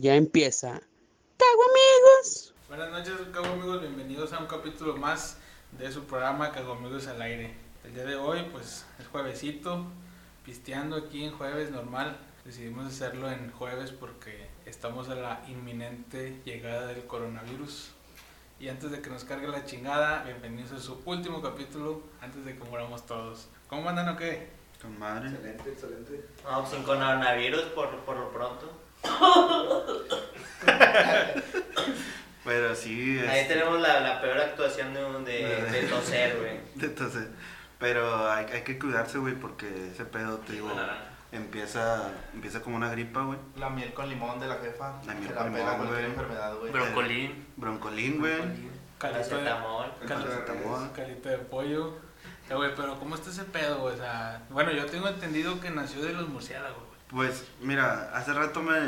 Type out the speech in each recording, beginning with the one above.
Ya empieza. Cago amigos. Buenas noches, Cago Amigos. Bienvenidos a un capítulo más de su programa Cago Amigos al aire. El día de hoy, pues, es juevesito, pisteando aquí en jueves normal. Decidimos hacerlo en jueves porque estamos a la inminente llegada del coronavirus. Y antes de que nos cargue la chingada, bienvenidos a su último capítulo antes de que muramos todos. ¿Cómo andan o qué? Con madre. Excelente, excelente. No, sin coronavirus por, por lo pronto. Pero sí. Ahí este, tenemos la, la peor actuación de, de, de toser, güey. Pero hay, hay que cuidarse, güey, porque ese pedo, te digo, empieza, empieza como una gripa, güey. La miel con limón de la jefa. La miel con limón, cualquier güey. enfermedad, güey. Broncolín. Broncolín, güey. Calito de, calito de pollo. Eh, güey, pero ¿cómo está ese pedo, güey? O sea, bueno, yo tengo entendido que nació de los murciélagos, güey. Pues, mira, hace rato me,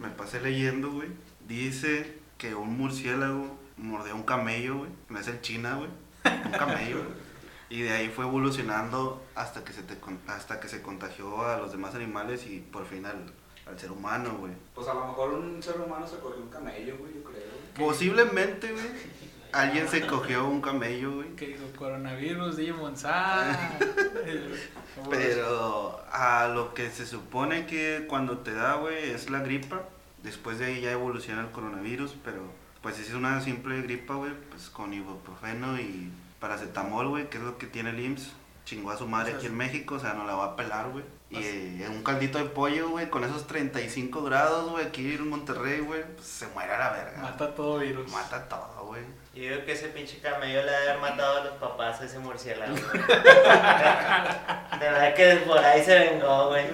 me pasé leyendo, güey. Dice que un murciélago mordió un camello, güey. No es el China, güey. Un camello, güey. Y de ahí fue evolucionando hasta que se, te, hasta que se contagió a los demás animales y por fin al, al ser humano, güey. Pues a lo mejor un ser humano se cogió un camello, güey, yo creo. Posiblemente, güey. Alguien se cogió un camello, güey. Que dijo coronavirus, Sa. Pero a lo que se supone que cuando te da, güey, es la gripa. Después de ahí ya evoluciona el coronavirus, pero pues si es una simple gripa, güey, pues con ibuprofeno y paracetamol, güey, que es lo que tiene el IMSS. Chingó a su madre O sea, aquí en México, o sea, no la va a pelar, güey. Y eh, un caldito de pollo, güey, con esos 35 grados, güey, aquí en Monterrey, güey, pues se muere a la verga. Mata todo virus. Mata todo, güey. Yo digo que ese pinche camello le ha de haber matado a los papás a ese murciélago, güey. De verdad que por ahí se vengó, güey.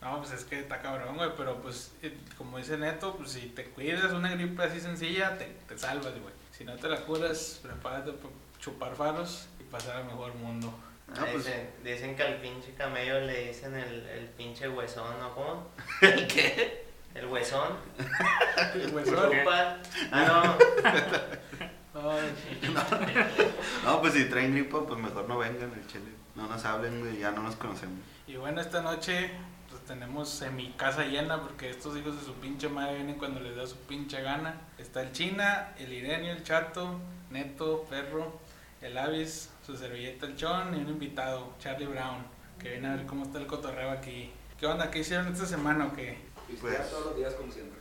No, pues es que está cabrón, güey, pero pues, eh, como dice Neto, pues si te cuidas una gripe así sencilla, te, te salvas, güey. Si no te la curas, prepárate para chupar faros y pasar al mejor mundo. Ah, pues, Dicen, dicen que al pinche camello le dicen el, el pinche huesón, ¿no? ¿Cómo? ¿el qué? El huesón. El ¿Por huesón. Ah, no. No, pues si traen gripa, pues mejor no vengan al chile. No nos hablen, güey, ya no nos conocemos. Y bueno, esta noche pues tenemos en mi casa llena porque estos hijos de su pinche madre vienen cuando les da su pinche gana. Está el China, el Irenio, el Chato, Neto, Perro, el Avis, su servilleta el Chon y un invitado, Charlie Brown, que viene a ver cómo está el cotorreo aquí. ¿Qué onda? ¿Qué hicieron esta semana o qué? Pistear Pues- todos los días como siempre.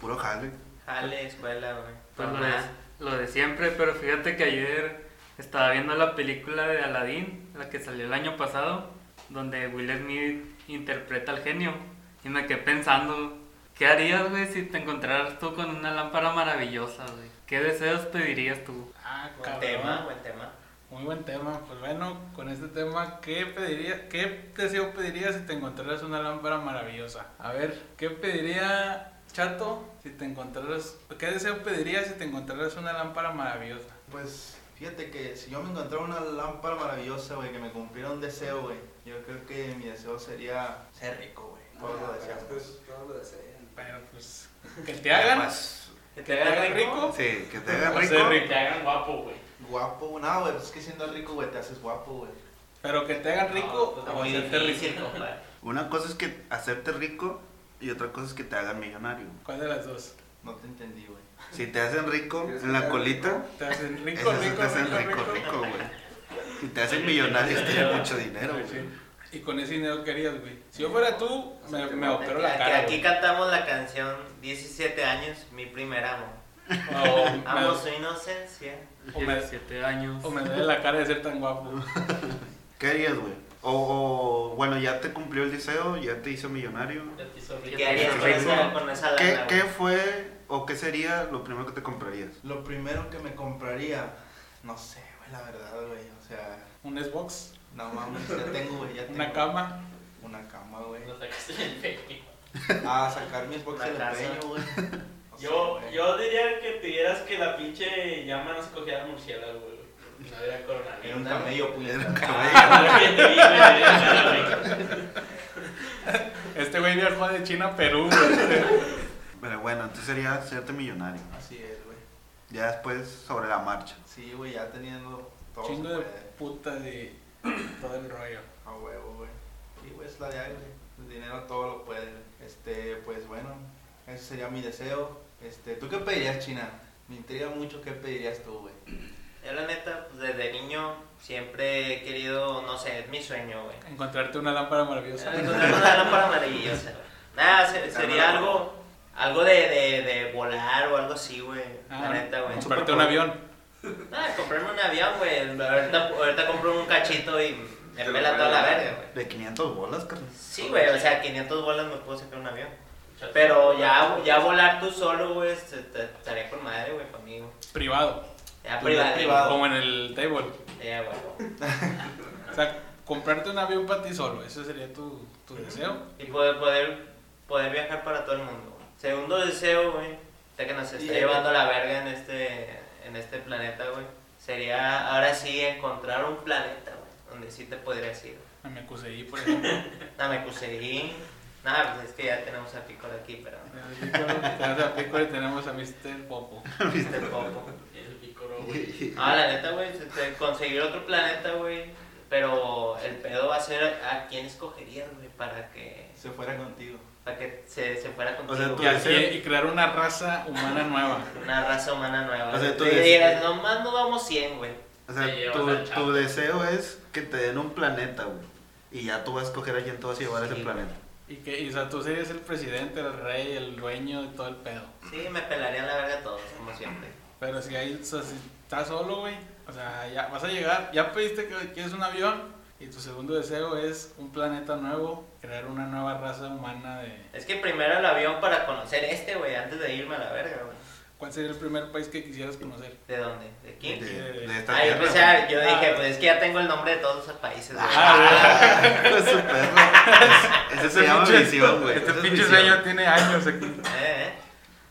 Puro jale. Jale, escuela, güey. Pues lo de, Mamá. lo de siempre, pero fíjate que ayer estaba viendo la película de Aladdin, la que salió el año pasado, donde Will Smith interpreta al genio. Y me quedé pensando, ¿qué harías, güey, si te encontraras tú con una lámpara maravillosa, güey? ¿Qué deseos pedirías tú? Ah, Buen tema, buen tema. Muy buen tema. Pues bueno, con este tema, ¿qué pediría, qué deseo pedirías si te encontraras una lámpara maravillosa? A ver, ¿qué pediría Chato si te encontraras, qué deseo pedirías si te encontraras una lámpara maravillosa? Pues fíjate que si yo me encontrara una lámpara maravillosa, güey, que me cumpliera un deseo, güey, yo creo que mi deseo sería ser rico, güey. Todos lo deseamos. Pues, todos lo desean. Pero pues, que te hagan, ¿Que que te hagan rico. sí, que te hagan rico. rico. te hagan guapo, güey. Guapo, no, güey, pues es que siendo rico, güey, te haces guapo, güey. Pero que te hagan rico Está o muy hacerte rico. Una cosa es que hacerte rico y otra cosa es que te hagan millonario. ¿Cuál de las dos? No te entendí, güey. Si te hacen rico ¿Quieres en la colita, Te hacen rico, rico, te hacen rico, rico, güey. Si te hacen millonario, tienes mucho dinero, güey. Y con ese dinero que harías, güey. Si yo fuera tú, me, me opero la Aquí, cara. aquí güey. cantamos la canción 17 años, mi primer amo. O Amo su inocencia. O me- 17 años. o me duele la cara de ser tan guapo. ¿Qué harías, güey? O, o, bueno, ya te cumplió el deseo, ya te hizo millonario. ¿Y qué harías con rico. esa, con esa ¿Qué, lana? ¿Qué fue o qué sería lo primero que te comprarías? Lo primero que me compraría, no sé, güey, la verdad, güey. O sea, Un Xbox, no mames, ya tengo, güey, ya tengo. una cama. Una cama, güey. Lo sacaste el. Ah, sacar mi Xbox del empeño, güey. Yo, yo diría que pidieras que la pinche llama no se cogiera al murciélago, güey. No había coronavirus. Era un camello, puñeta. Lo que te vi, güey, güey. Este güey viajó de China a Perú, güey. Pero bueno, entonces sería hacerte millonario. Así es, güey. Ya después sobre la marcha. Sí, güey, ya teniendo todo Chingo de puede. putas y todo el rollo. A huevo, güey. Sí, güey, es la de ahí, güey. El dinero todo lo puede. Este, pues bueno, Ese sería mi deseo. Este, ¿Tú qué pedirías, China? Me intriga mucho qué pedirías tú, güey. Yo la neta, pues, desde niño siempre he querido, no sé, es mi sueño, güey. Encontrarte una lámpara maravillosa. Encontrar una lámpara maravillosa. Nada, se- sería algo, algo de, de, de volar o algo así, güey. La Ah, neta, güey. Comprarte un avión. Nada, comprarme un avión, güey. Ahorita, ahorita compro un cachito y me pela toda la verga, güey. De 500 bolas, carnal. Sí, güey, o sea, 500 bolas me puedo sacar un avión. Pero ya, ya volar tú solo, güey, estaría con madre, güey, conmigo. Privado. Ya privado. privado. Como en el table. Ya, güey. O sea, comprarte un avión para ti solo. Ese sería tu, tu deseo. Y poder, poder, poder viajar para todo el mundo. güey. Segundo deseo, güey, ya que nos está Y- llevando la verga en este, en este planeta, güey, sería ahora sí encontrar un planeta, güey, donde sí te podrías ir. A Mekusei, por ejemplo. Nada, me conseguí. Nada, pues es que ya tenemos a Picor aquí, pero. Tenemos a Pico y tenemos a Mr. Popo. Viste poco. El pícoro, güey. Ah, la neta, güey, se- te- conseguir otro planeta, güey. Pero el pedo va a ser a quién escogerías, güey, para que, Se fuera contigo. para que se, se fuera contigo. sea, tú Y, deseo- y crear una raza humana nueva. Una raza humana nueva. O sea, tú digas, nomás no vamos 100, güey. O sea, tu, deseo es que te den un planeta, güey. Y ya tú vas a escoger a quién te vas a llevar a ese planeta. Y que, y, o sea, tú serías el presidente, el rey, el dueño de todo el pedo. Sí, me pelarían la verga todos, como siempre. Pero si ahí, o sea, si estás solo, güey, o sea, ya vas a llegar, ya pediste que quieres un avión y tu segundo deseo es un planeta nuevo, crear una nueva raza humana de... Es que primero el avión para conocer este, güey, antes de irme a la verga, güey. ¿Cuál sería el primer país que quisieras conocer? ¿De dónde? ¿De De, quién? de esta Ah, yo tierra, pensé, ah, güey. yo dije, Ah. pues es que ya tengo el nombre de todos esos países. Ah, Hijo de su perro. Ese se llama visión, güey. Este es pinche sueño tiene años aquí. Eh, eh.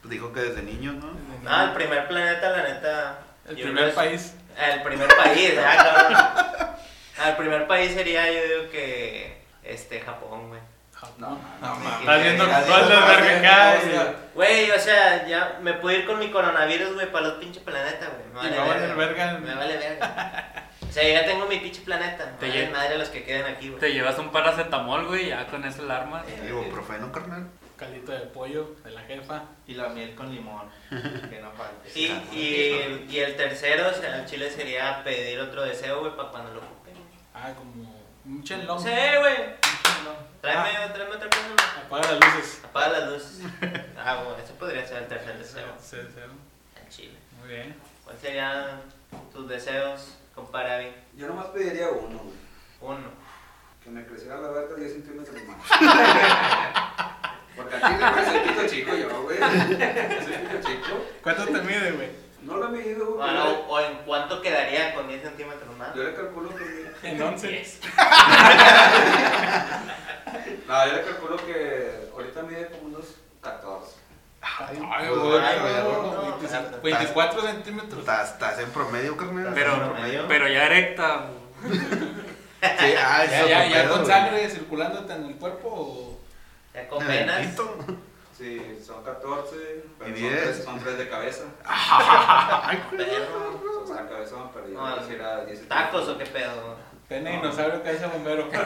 Pues dijo que desde niño, ¿no? No, el primer planeta, la neta. El primer es- país. El primer país, ah. Ah, El primer país sería, yo digo que. Este, Japón, güey. No, No, sí, Estás viendo sí, todas las vergas acá y- Güey, o sea, ya me puedo ir con mi coronavirus, güey, para los pinches planetas, güey. Me vale a verga. verga. Me vale verga. O sea, ya tengo mi pinche planeta. Te Me vale lle- madre los que queden aquí, güey. Te llevas un paracetamol, güey, ya con eso la armas. Ibuprofeno, carnal. Caldito de pollo de la jefa. Y la miel con limón. Que no falte. Y, y, y el tercero, o sea, el chile sería pedir otro deseo, güey, para cuando lo ocupen. Ah, como un chenlong. Sí, güey. Tráeme, tráeme otra cosa. güey. Apaga las luces. Apaga las luces. Ah, bueno, ese podría ser el tercer deseo. Sí, sí, En Chile. Muy bien. ¿Cuáles serían tus deseos, compadre Avi? Yo nomás pediría uno, güey. Uno. Que me creciera la verga 10 centímetros más. Porque aquí güey, soy pito chico yo, güey. Soy pito chico. ¿Cuánto te mide, güey? No lo he medido, güey. Bueno, o en cuánto quedaría con 10 centímetros más. Yo le calculo que... En 11. Diez. No, yo le calculo que ahorita mide como unos 14. Ay, Ay, güey, güey, no, no, 25, no, 24 centímetros. Estás, estás en promedio, carnal. Pero- ¿Estás en promedio? Pero ya erecta. Sí, ah, Ya, ya, ya pedo, con güey. sangre circulándote en el cuerpo o... Ya con venas. Sí, son 14, pero Y son 10. 3, son 3 de cabeza. Perro. O sea, cabezón, pero yo No, quisiera 10 ¿Tacos o qué pedo? Pene dinosaurio que hace bombero.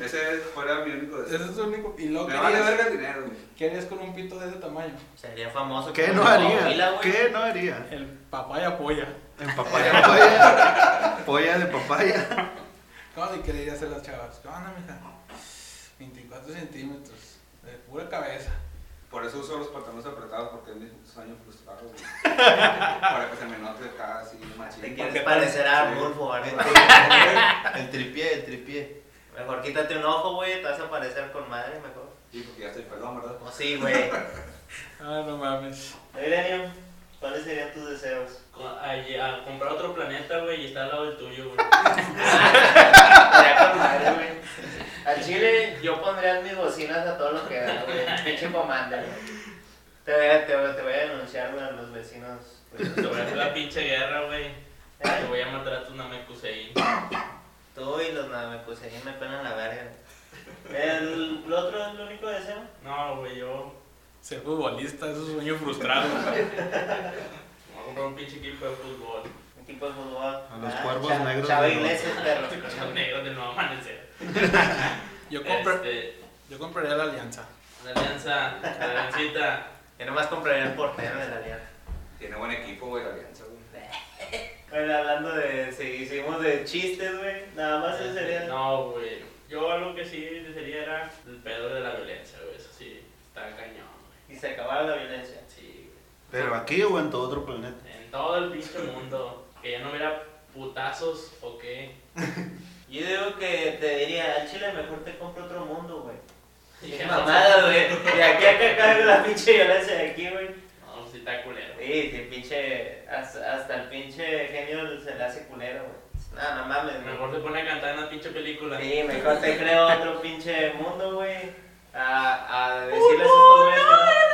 Ese fuera mi único Ese deseo. es su único... Y luego, Me ¿qué vale harías, verga el dinero, güey. qué harías con un pito de ese tamaño? Sería famoso. ¿Qué no haría? ¿Qué no haría? El papaya polla. En papaya, polla. Polla de papaya. ¿Cómo le quería hacer las chavas? ¿Qué onda, mija? 24 centímetros. De pura cabeza. Por eso uso los pantalones apretados porque es mi sueño frustrado, güey. Para que se me note acá así Te machín. quieres Porque parecer a sí. Bulfo, El tripié, el tripié. Mejor quítate un ojo, güey, te vas a parecer con madre, mejor. Sí, porque ya estoy pelón, ¿verdad? O sí, güey. Ah, no mames. Eugenio, ¿cuáles serían tus deseos? A, a comprar otro planeta, güey, y está al lado del tuyo, güey. Madre, güey. Al chile, yo pondría mis bocinas a todo lo que da, güey. Pinche comanda, güey. Te voy a, te, voy- te voy a denunciar, güey, a los vecinos. güey. Te voy a hacer la pinche guerra, güey. Te voy a matar a tus Namekusei. Tú y los Namekusei me pelan la verga. ¿El, ¿El otro es el único deseo? No, güey, yo Ser futbolista es un sueño frustrado. a comprar un pinche equipo de fútbol. Equipo de fútbol. A los Ah, cuervos Cha- negros Chava Iglesias, perro. Los negros del nuevo amanecer. Yo, compra- Este, yo compraría la alianza. La alianza, la aliancita. Yo nomás compraría el portero de la alianza. Tiene buen equipo, güey, la alianza, güey. Bueno, hablando de. Si seguimos de chistes, güey. Nada más ese sería. No, güey. Yo algo que sí sería era el pedo de la violencia, güey. Eso sí, está cañón, güey. Y se acabara la violencia. Sí, Pero aquí o en todo otro planeta. güey. En todo el pinche mundo. Que ya no hubiera putazos o qué. Yo digo que te diría, al chile mejor te compro otro mundo, güey. Y Qué que mamada, güey. De aquí a acá cargo la pinche violencia de aquí, güey. No, sí está culero. Sí, pinche. Hasta, hasta el pinche genio se le hace culero, güey. No, no mames, güey. Mejor te pone a cantar en una pinche película. Sí, mejor te creo otro pinche mundo, güey. A, a decirles a estos güeyes que Esa es la de Frozen, ¿no? no.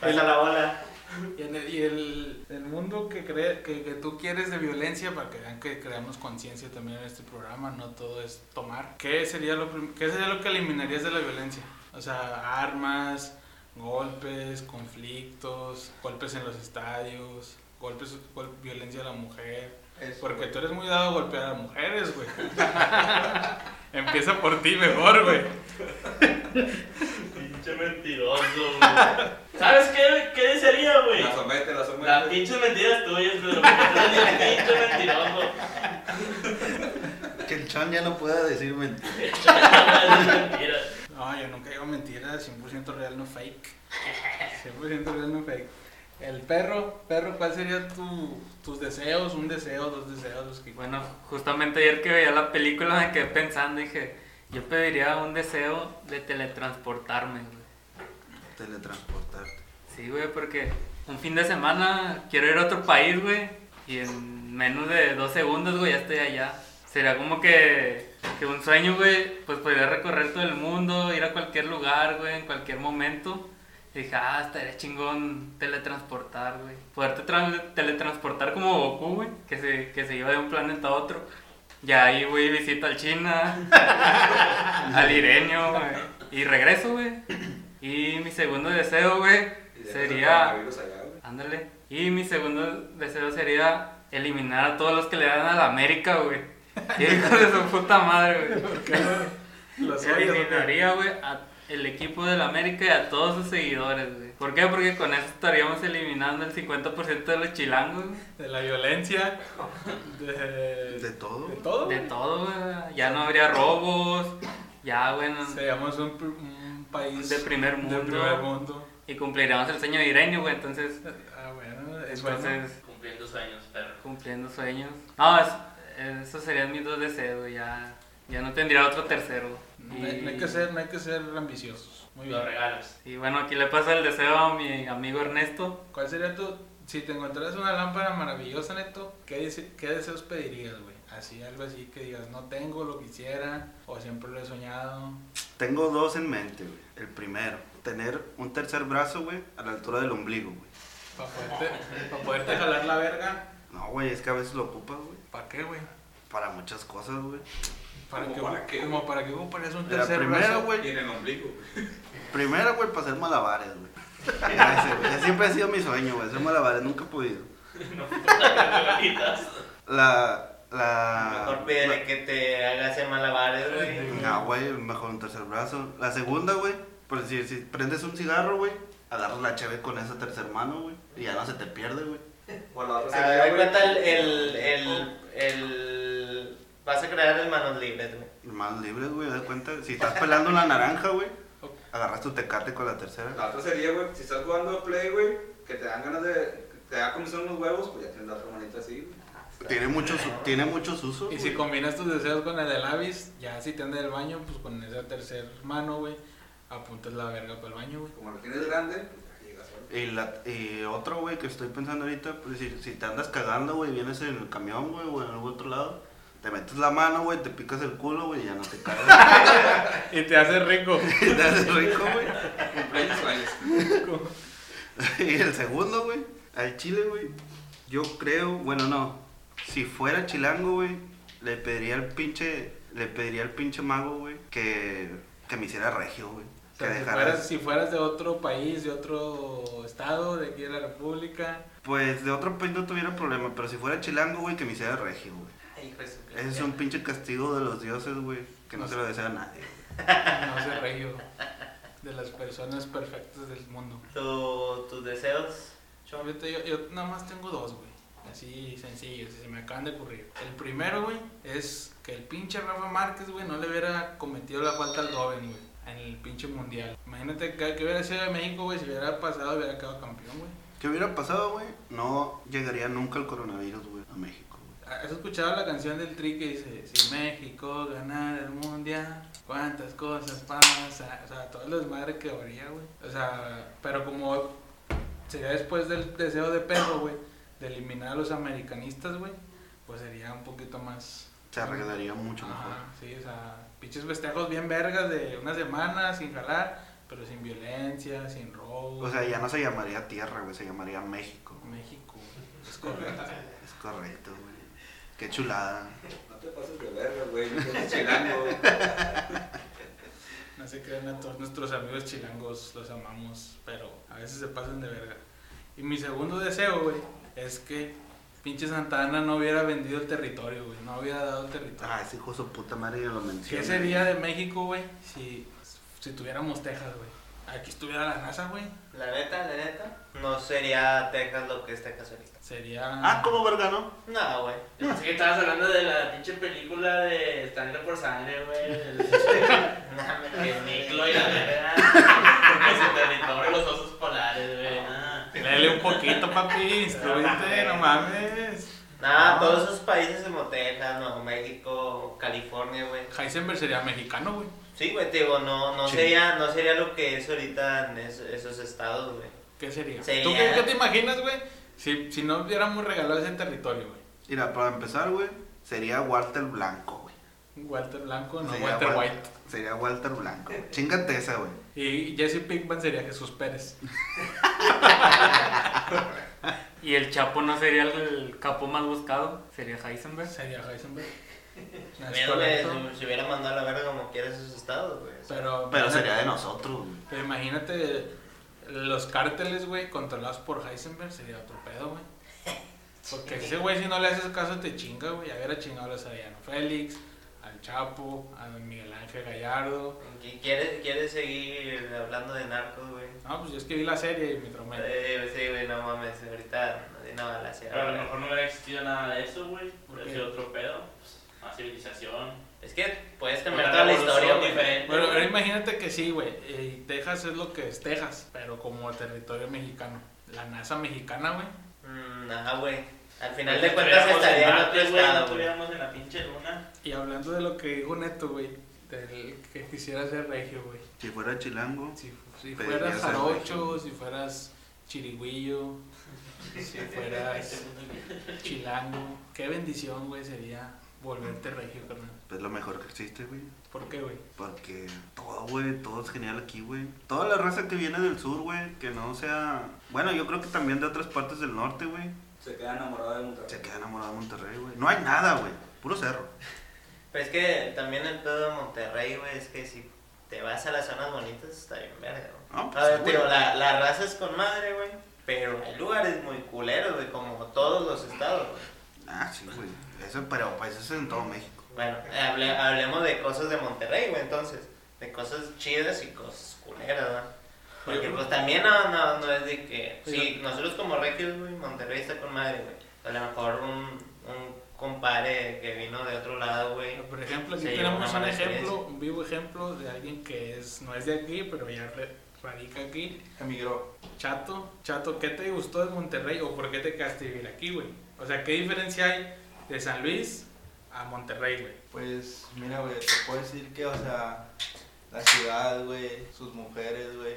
Pasa la bola. Y, en el, y el, mundo que, cree, que, que tú quieres de violencia, para que vean que creamos conciencia también en este programa, no todo es tomar. ¿Qué sería, lo, ¿Qué sería lo que eliminarías de la violencia? O sea, armas, golpes, conflictos, golpes en los estadios, golpes, gol- violencia a la mujer. Eso, Porque güey. tú eres muy dado a golpear a mujeres, güey. Empieza por ti mejor, güey. Pinche mentiroso, güey. ¿Sabes qué, qué desearía, güey? La somete, la somete. Las pinches mentiras tuyas, Pedro. Porque tú eres bien pinche mentiroso. Que el chan ya no pueda decir mentiras. Esas mentiras. No, yo nunca digo mentiras, 100% real, no fake. 100% real, no fake. El perro, perro, ¿cuál sería tu, tus deseos? Un deseo, dos deseos, los que Bueno, justamente ayer que veía la película me quedé pensando y dije, yo pediría un deseo de teletransportarme, güey. Teletransportarte. Sí, güey, porque un fin de semana quiero ir a otro país, güey, y en menos de dos segundos, güey, ya estoy allá. Sería como que, que un sueño, güey, pues podría recorrer todo el mundo, ir a cualquier lugar, güey, en cualquier momento. Y dije, ah, estaría chingón teletransportar, güey. Poderte tra- teletransportar como Goku, güey, que se, que se iba de un planeta a otro. Ya ahí, güey, visito al China, al Ireño, güey, y regreso, güey. Y mi segundo deseo, güey, Y sería... Ándale. Y mi segundo deseo sería eliminar a todos los que le dan a la América, güey. Hijo de su puta madre, güey. Eliminaría, güey, a el equipo de la América y a todos sus seguidores, güey. ¿Por qué? Porque con eso estaríamos eliminando el 50% de los chilangos, güey. De la violencia, de, De todo. de todo. De todo, güey. Ya no habría robos. Ya, güey. no- Seríamos un, pr- un país De primer mundo. de primer mundo. Y cumpliríamos el sueño de Ireño, güey. Entonces, Ah, bueno, es bueno. entonces Cumpliendo sueños, perro. cumpliendo sueños. No, es- esos serían mis dos deseos, güey. Ya, ya no tendría otro tercero. No hay, no hay que ser, no hay que ser ambiciosos. Muy Los bien. regalos. Y bueno, aquí le paso el deseo a mi amigo Ernesto. ¿Cuál sería tu, si te encontraras una lámpara maravillosa, Neto, qué, dese- qué deseos pedirías, güey? Así, algo así que digas, no tengo, lo quisiera, o siempre lo he soñado. Tengo dos en mente, güey. El primero, tener un tercer brazo, güey, a la altura del ombligo, güey. Para poderte, pa' poderte jalar la verga. No, güey, es que a veces lo ocupas, güey. ¿Para qué, güey? Para muchas cosas, güey. ¿Para ¿Cómo qué, para qué, Como para qué ocuparías un La tercer primera, brazo? güey. Y en el ombligo. Primero, güey, para hacer malabares, güey. Ese, güey. Ese siempre ha sido mi sueño, güey, hacer malabares. Nunca he podido. Regalitas. La. La. Mejor pídele que te haga hacer malabares, güey. No, güey, mejor un tercer brazo. La segunda, güey, por decir, si prendes un cigarro, güey, agarras la cheve con esa tercer mano, güey, y ya no se te pierde, güey. Bueno, la otra cuenta el, el, el, el- Vas a crear el manos libres, güey. Más libres, güey, da cuenta. Si estás pelando una naranja, güey, agarras tu tecate con la tercera. La otra sería, güey, si estás jugando Play, güey, que te dan ganas de. Te da como son unos huevos, pues ya tienes la otra manita así, güey. Tiene muchos, tiene muchos usos. Y si güey. combinas tus deseos con el del Avis, ya si te anda del baño, pues con esa tercer mano, güey, apuntas la verga para el baño, güey. Como lo tienes grande, pues ya llegas solo. Y, la, y otro, güey, que estoy pensando ahorita, pues si, si te andas cagando, güey, vienes en el camión, güey, o en algún otro lado, te metes la mano, güey, te picas el culo, güey, y ya no te cagas. Y te hace rico. te haces rico, güey. Y el segundo, güey, al chile, güey, yo creo, bueno, no, si fuera chilango, güey, le pediría al pinche, le pediría al pinche mago, güey, que, que me hiciera regio, güey. O Que sea, si, dejara, fueras, si fueras de otro país, de otro estado, de aquí de la república, pues de otro país no tuviera problema, pero si fuera chilango, güey, que me hiciera regio, güey. Ese es un pinche castigo de los dioses, güey, que no se lo desea a nadie. No sé, regio. De las personas perfectas del mundo. Tu- tus deseos. Fíjate, yo, yo nada más tengo dos, güey. Así sencillos, se me acaban de ocurrir. El primero, güey, es que el pinche Rafa Márquez, güey, no le hubiera cometido la falta al Robin, güey, en el pinche mundial. Imagínate que, que hubiera sido de México, güey, si hubiera pasado, hubiera quedado campeón, güey. ¿Qué hubiera pasado, güey? No llegaría nunca el coronavirus, güey, a México. ¿Has escuchado la canción del Tri que dice, si México ganara el mundial, cuántas cosas pasan? O sea, todo el desmadre que habría, güey. O sea, pero como sería después del deseo de perro, güey, de eliminar a los americanistas, güey, pues sería un poquito más... Se arreglaría mucho mejor. Ajá, sí, o sea, pinches festejos bien vergas de una semana sin jalar, pero sin violencia, sin robo. O sea, ya no se llamaría tierra, güey, se llamaría México. México, es correcto. Es correcto, güey. Qué chulada. No te pases de verga, güey. Chilango. No se crean a todos nuestros amigos chilangos, los amamos, pero a veces se pasan de verga. Y mi segundo deseo, güey, es que pinche Santa Ana no hubiera vendido el territorio, güey, no hubiera dado el territorio. Ah, ese hijo de su puta madre ya lo menciona. ¿Qué sería de México, güey, si, si tuviéramos Texas, güey? Aquí estuviera la NASA, güey. La neta, la neta, no sería Texas lo que es Texas ahorita. Sería... Ah, ¿cómo verga, no? No, güey. Yo pensé que estabas hablando de la pinche película de Sangre por Sangre, güey. El- No, me El Niclo y la verga. Ese territorio, los osos polares, güey. nah. Léele un poquito, papi, instruite, no mames. Nada, todos esos países como Texas, Nuevo México, California, güey. Heisenberg sería mexicano, güey. Sí, güey, te digo, no, no, Sí. sería, no sería lo que es ahorita en es- esos estados, güey. ¿Qué sería? Sería- ¿Tú qué, qué te imaginas, güey? Si, si no hubiéramos regalado ese territorio, güey. Mira, para empezar, güey, sería Walter Blanco, güey. Walter Blanco, no Sería Walter Wal- White. Sería Walter Blanco. güey. Chíngate esa, güey. Y Jesse Pinkman sería Jesús Pérez. Y el Chapo no sería el capo más buscado, sería Heisenberg. Sería Heisenberg. Si, si hubiera mandado a la verga como quieras esos estados, güey. Pero, Pero sería de nosotros, güey. Pero imagínate los cárteles, güey, controlados por Heisenberg, sería otro pedo, güey. Porque ese güey, si no le haces caso, te chinga, güey. Ya hubiera chingado a Sariano Félix, al Chapo, a Miguel Ángel Gallardo. ¿qui- ¿Quieres, ¿Quieres seguir hablando de narcos, güey? No, pues yo es que vi la serie y me traumé. Eh, sí, güey, no mames, ahorita no, la Pero a lo mejor no hubiera existido nada de eso, güey. ¿Por Hubiera sido otro pedo. Una civilización. Es que puedes cambiar toda la historia, diferente. Bueno, ahora imagínate que sí, güey. Y Texas es lo que es Texas, pero como territorio mexicano. La NASA mexicana, güey. Mm, ajá, güey. Al final Pues de cuentas estaría en otro estado, güey. estuviéramos en la pinche luna. Y hablando de lo que dijo Neto, güey, del que quisiera ser regio, güey. Si fuera chilango, Si, si fueras jarocho, si fueras chirigüillo, si fueras chilango, qué bendición, güey, sería volverte regio, carnal. es lo mejor que existe, güey. ¿Por qué, güey? Porque todo, güey, todo es genial aquí, güey. Toda la raza que viene del sur, güey, que no sea... Bueno, yo creo que también de otras partes del norte, güey, Se queda enamorado de Monterrey. se queda enamorado de Monterrey, güey. No hay nada, güey. Puro cerro. Pero es que también el pedo de Monterrey, güey, es que si te vas a las zonas bonitas está bien verga, güey. No, pues, A ver, sí, la, la raza es con madre, güey. Pero hay lugares muy culeros, güey, como todos los estados, güey. Ah, sí, güey. Eso, pero pues eso es en todo México. Bueno, hable- hablemos de cosas de Monterrey, güey, entonces. De cosas chidas y cosas culeras, ¿verdad? Porque pues también no, no, no es de que... Sí, nosotros como regios, güey, Monterrey está con madre, güey. A lo mejor un, un compadre que vino de otro lado, güey. Por ejemplo, aquí tenemos un ejemplo, un vivo ejemplo de alguien que es no es de aquí, pero ya radica aquí. Emigró. Chato, Chato, ¿qué te gustó de Monterrey o por qué te quedaste vivir aquí, güey? O sea, ¿qué diferencia hay de San Luis a Monterrey, güey? Pues mira, güey, te puedo decir que, o sea, la ciudad, güey, sus mujeres, güey.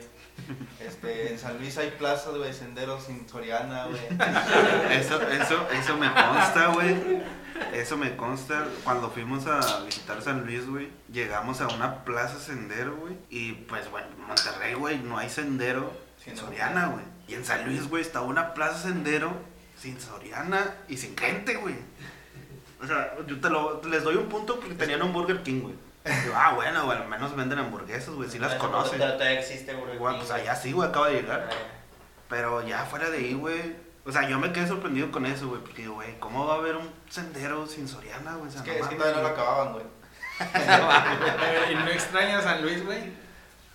Este, en San Luis hay plazas, güey, senderos sin Soriana, güey. Eso, eso, eso me consta, güey. Eso me consta. Cuando fuimos a visitar San Luis, güey, llegamos a una plaza sendero, güey. Y pues, bueno, en Monterrey, güey, no hay sendero sin. Soriana, güey. Y en San Luis, güey, estaba una plaza sendero sin Soriana y sin gente, güey. O sea, yo te lo, les doy un punto porque tenían un Burger King, güey. Yo, ah, bueno, güey, al menos venden hamburguesas, güey, sí las Bueno, conocen. Todavía existe, güey. Güey, pues allá sí, güey, acaba de llegar. Ah, Pero ya fuera de ahí, güey. O sea, yo me quedé sorprendido con eso, güey, porque, güey, ¿cómo va a haber un sendero sin Soriana, güey? O sea, Es no que, es que todavía no lo acababan, güey. ¿Y no extrañas a San Luis, güey?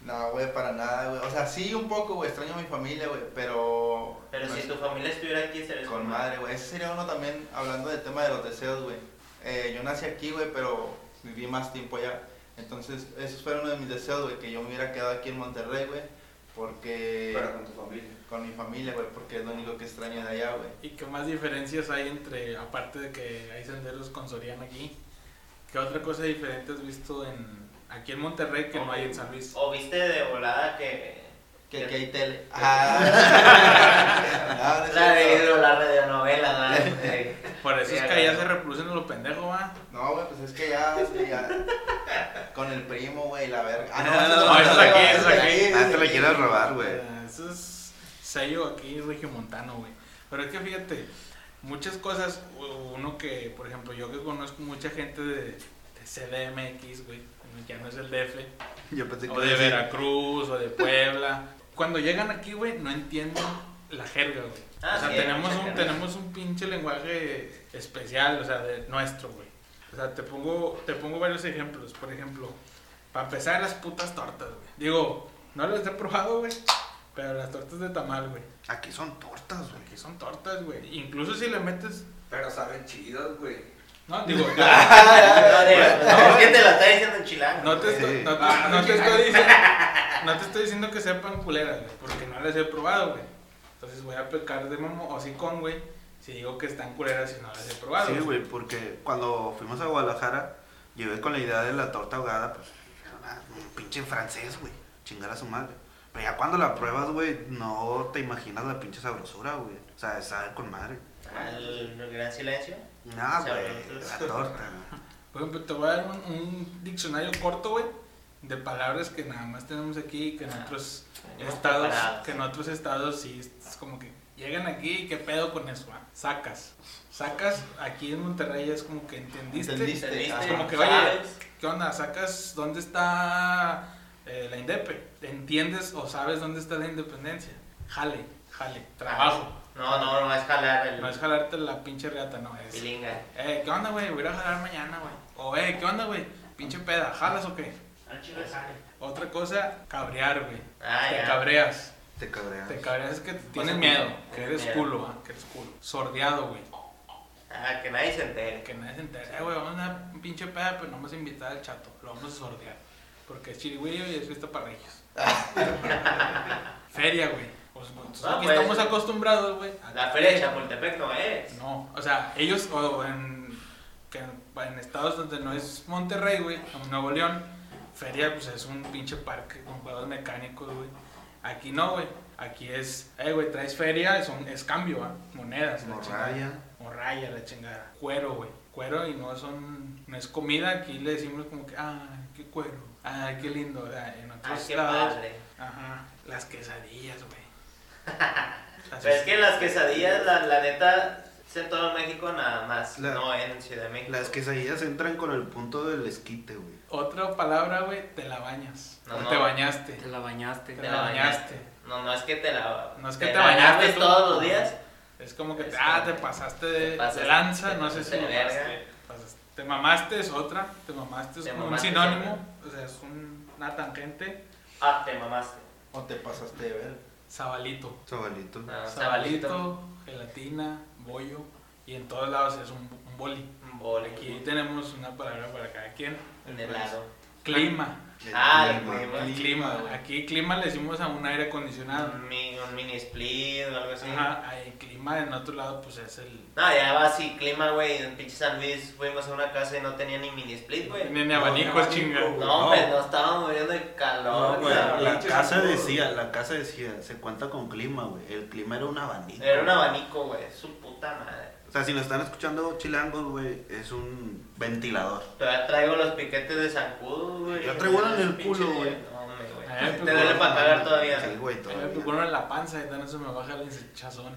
No, güey, para nada, güey. O sea, sí un poco, güey. Extraño a mi familia, güey. Pero. Pero no si es- tu familia estuviera aquí, serías Con madre, güey. Ese sería uno también, hablando del tema de los deseos, güey. Eh, yo nací aquí, güey, pero viví más tiempo allá. Entonces, esos fueron uno de mis deseos, güey. Que yo me hubiera quedado aquí en Monterrey, güey. Porque. Pero con tu familia. Con mi familia, güey. Porque es lo único que extraño de allá, güey. ¿Y qué más diferencias hay entre, aparte de que hay senderos con Soriana aquí? ¿Qué otra cosa diferente has visto en aquí en Monterrey que no hay en San Luis? O viste de volada que. Que, que- que hay tele. Ah. No, no es La, de, la radionovela, ¿no? Por eso Sí, es que allá se reproducen los pendejos, ¿va? No, güey, pues es que ya, sí, ya. Con el primo, güey, la verga. Ah, No, eso no, eso es aquí, eso es aquí. Ah, te eso la es quieres aquí. robar, güey. Eso es sello aquí regiomontano, güey. Pero es que fíjate, muchas cosas, uno que, por ejemplo, yo que conozco mucha gente de, de CDMX, güey, ya no es el DF, Yo pensé que o de decir- Veracruz, o de Puebla. Cuando llegan aquí, güey, no entienden la jerga, güey. Ah, o sea, sí, tenemos un, jerga. tenemos un pinche lenguaje especial, o sea, de nuestro, güey. O sea, te pongo, te pongo varios ejemplos. Por ejemplo, para empezar, las putas tortas, güey. Digo, no las he probado, güey, pero las tortas de tamal, güey. Aquí son tortas, güey. Aquí son tortas, güey. Incluso si le metes... Pero saben chidas, güey. No, digo, yo- no, es que te la está diciendo en chilango. no te, estoy, no, te- Ah, no te estoy diciendo... No te estoy diciendo que sepan culeras, güey, porque no las he probado, güey. Entonces voy a pecar de mamo o con, güey, si digo que están culeras y no las he probado. Sí, güey, porque cuando fuimos a Guadalajara, llevé con la idea de la torta ahogada, pues, una- un pinche francés, güey. Chingar a su madre. Pero ya cuando la pruebas, güey, no te imaginas la pinche sabrosura, güey. O sea, sabe con madre. Al gran silencio. No, güey, la torta. Por ejemplo, te voy a dar un, un diccionario corto, güey, de palabras que nada más tenemos aquí, que en otros Venimos estados, preparados. que en otros estados sí, es como que llegan aquí y qué pedo con eso, va? Sacas. Sacas, aquí en Monterrey es como que entendiste. Entendiste. ¿Entendiste? Es como que, oye, ¿qué onda? Sacas dónde está eh, la Indepe. ¿Entiendes o sabes dónde está la independencia? Jale, jale, trabajo. No, no, no es jalar el No es jalarte la pinche reata, no es. pilinga. Eh, ¿qué onda, güey? Voy a jalar mañana, güey. O, eh, ¿qué onda, güey? Pinche peda, ¿jalas o qué? Otra cosa, cabrear, güey. Ah, te ya. cabreas. Te cabreas. Te cabreas es que tienes miedo, que eres Miedo. culo, ¿va? que eres culo. Sordeado, güey. Ah, que nadie se entere. Que nadie se entere. Eh, güey, vamos a una pinche peda, pero no vamos a invitar al chato. Lo vamos a sordear. Porque es chirigüillo y es fiesta para regios. Feria, güey. Pues, nosotros Ah, aquí pues. estamos acostumbrados, güey. La feria de Chapultepec no es. No, o sea, ellos, o en, que en, en estados donde no es Monterrey, güey, como Nuevo León, feria, pues es un pinche parque con juegos mecánicos, güey. Aquí no, güey. Aquí es, eh, güey, traes feria, son, es cambio, ¿va? Monedas, la chingada. Morraya. Morraya, la chingada. Cuero, güey. Cuero y no son, no es comida, aquí le decimos como que, ah, qué cuero. Ah, qué lindo. ah, En Ah, otros qué lados, padre. ajá, las quesadillas, güey. Pero es que las quesadillas, la, la neta, es en todo México nada más. La- no en Ciudad de México. Las quesadillas entran con el punto del esquite, güey. Otra palabra, güey, te la bañas. No, te bañaste. Te la bañaste. Te la bañaste. No, no es que te la. No es que te bañaste tú. todos los días. Es como que te, Es ah, como te pasaste de, te lanza, te no sé si verga. pasaste. Te mamaste es otra, te mamaste es Te como un mamaste sinónimo, o sea, es un- una tangente. Ah, te mamaste. O te pasaste de ver. Sabalito. Sabalito. Ah, Sabalito, gelatina, bollo, y en todos lados es un, un boli. Un boli. Aquí tenemos una palabra para cada quien. Un helado. Clima. Ah, el clima. El clima. Aquí clima le decimos a un aire acondicionado. Un, mi- un mini split o algo así. Ajá, el clima en otro lado pues es el... No, ya va así, clima, güey. En pinche San Luis fuimos a una casa y no tenía ni mini split, güey. Ni, ni abanico es chinga. No, hombre, nos estábamos muriendo de calor. No, güey, la casa decía, la casa decía, se cuenta con clima, güey. El clima era un abanico. Era un abanico, güey. Su puta madre. O sea, si nos están escuchando chilangos, güey, es un ventilador. Todavía traigo los piquetes de zancudo, güey. Yo traigo uno en el culo, güey. No, hombre, güey. Te duele para cagar todavía. Sí, güey, me todavía. picó uno en la panza y tan eso me baja el hinchazón.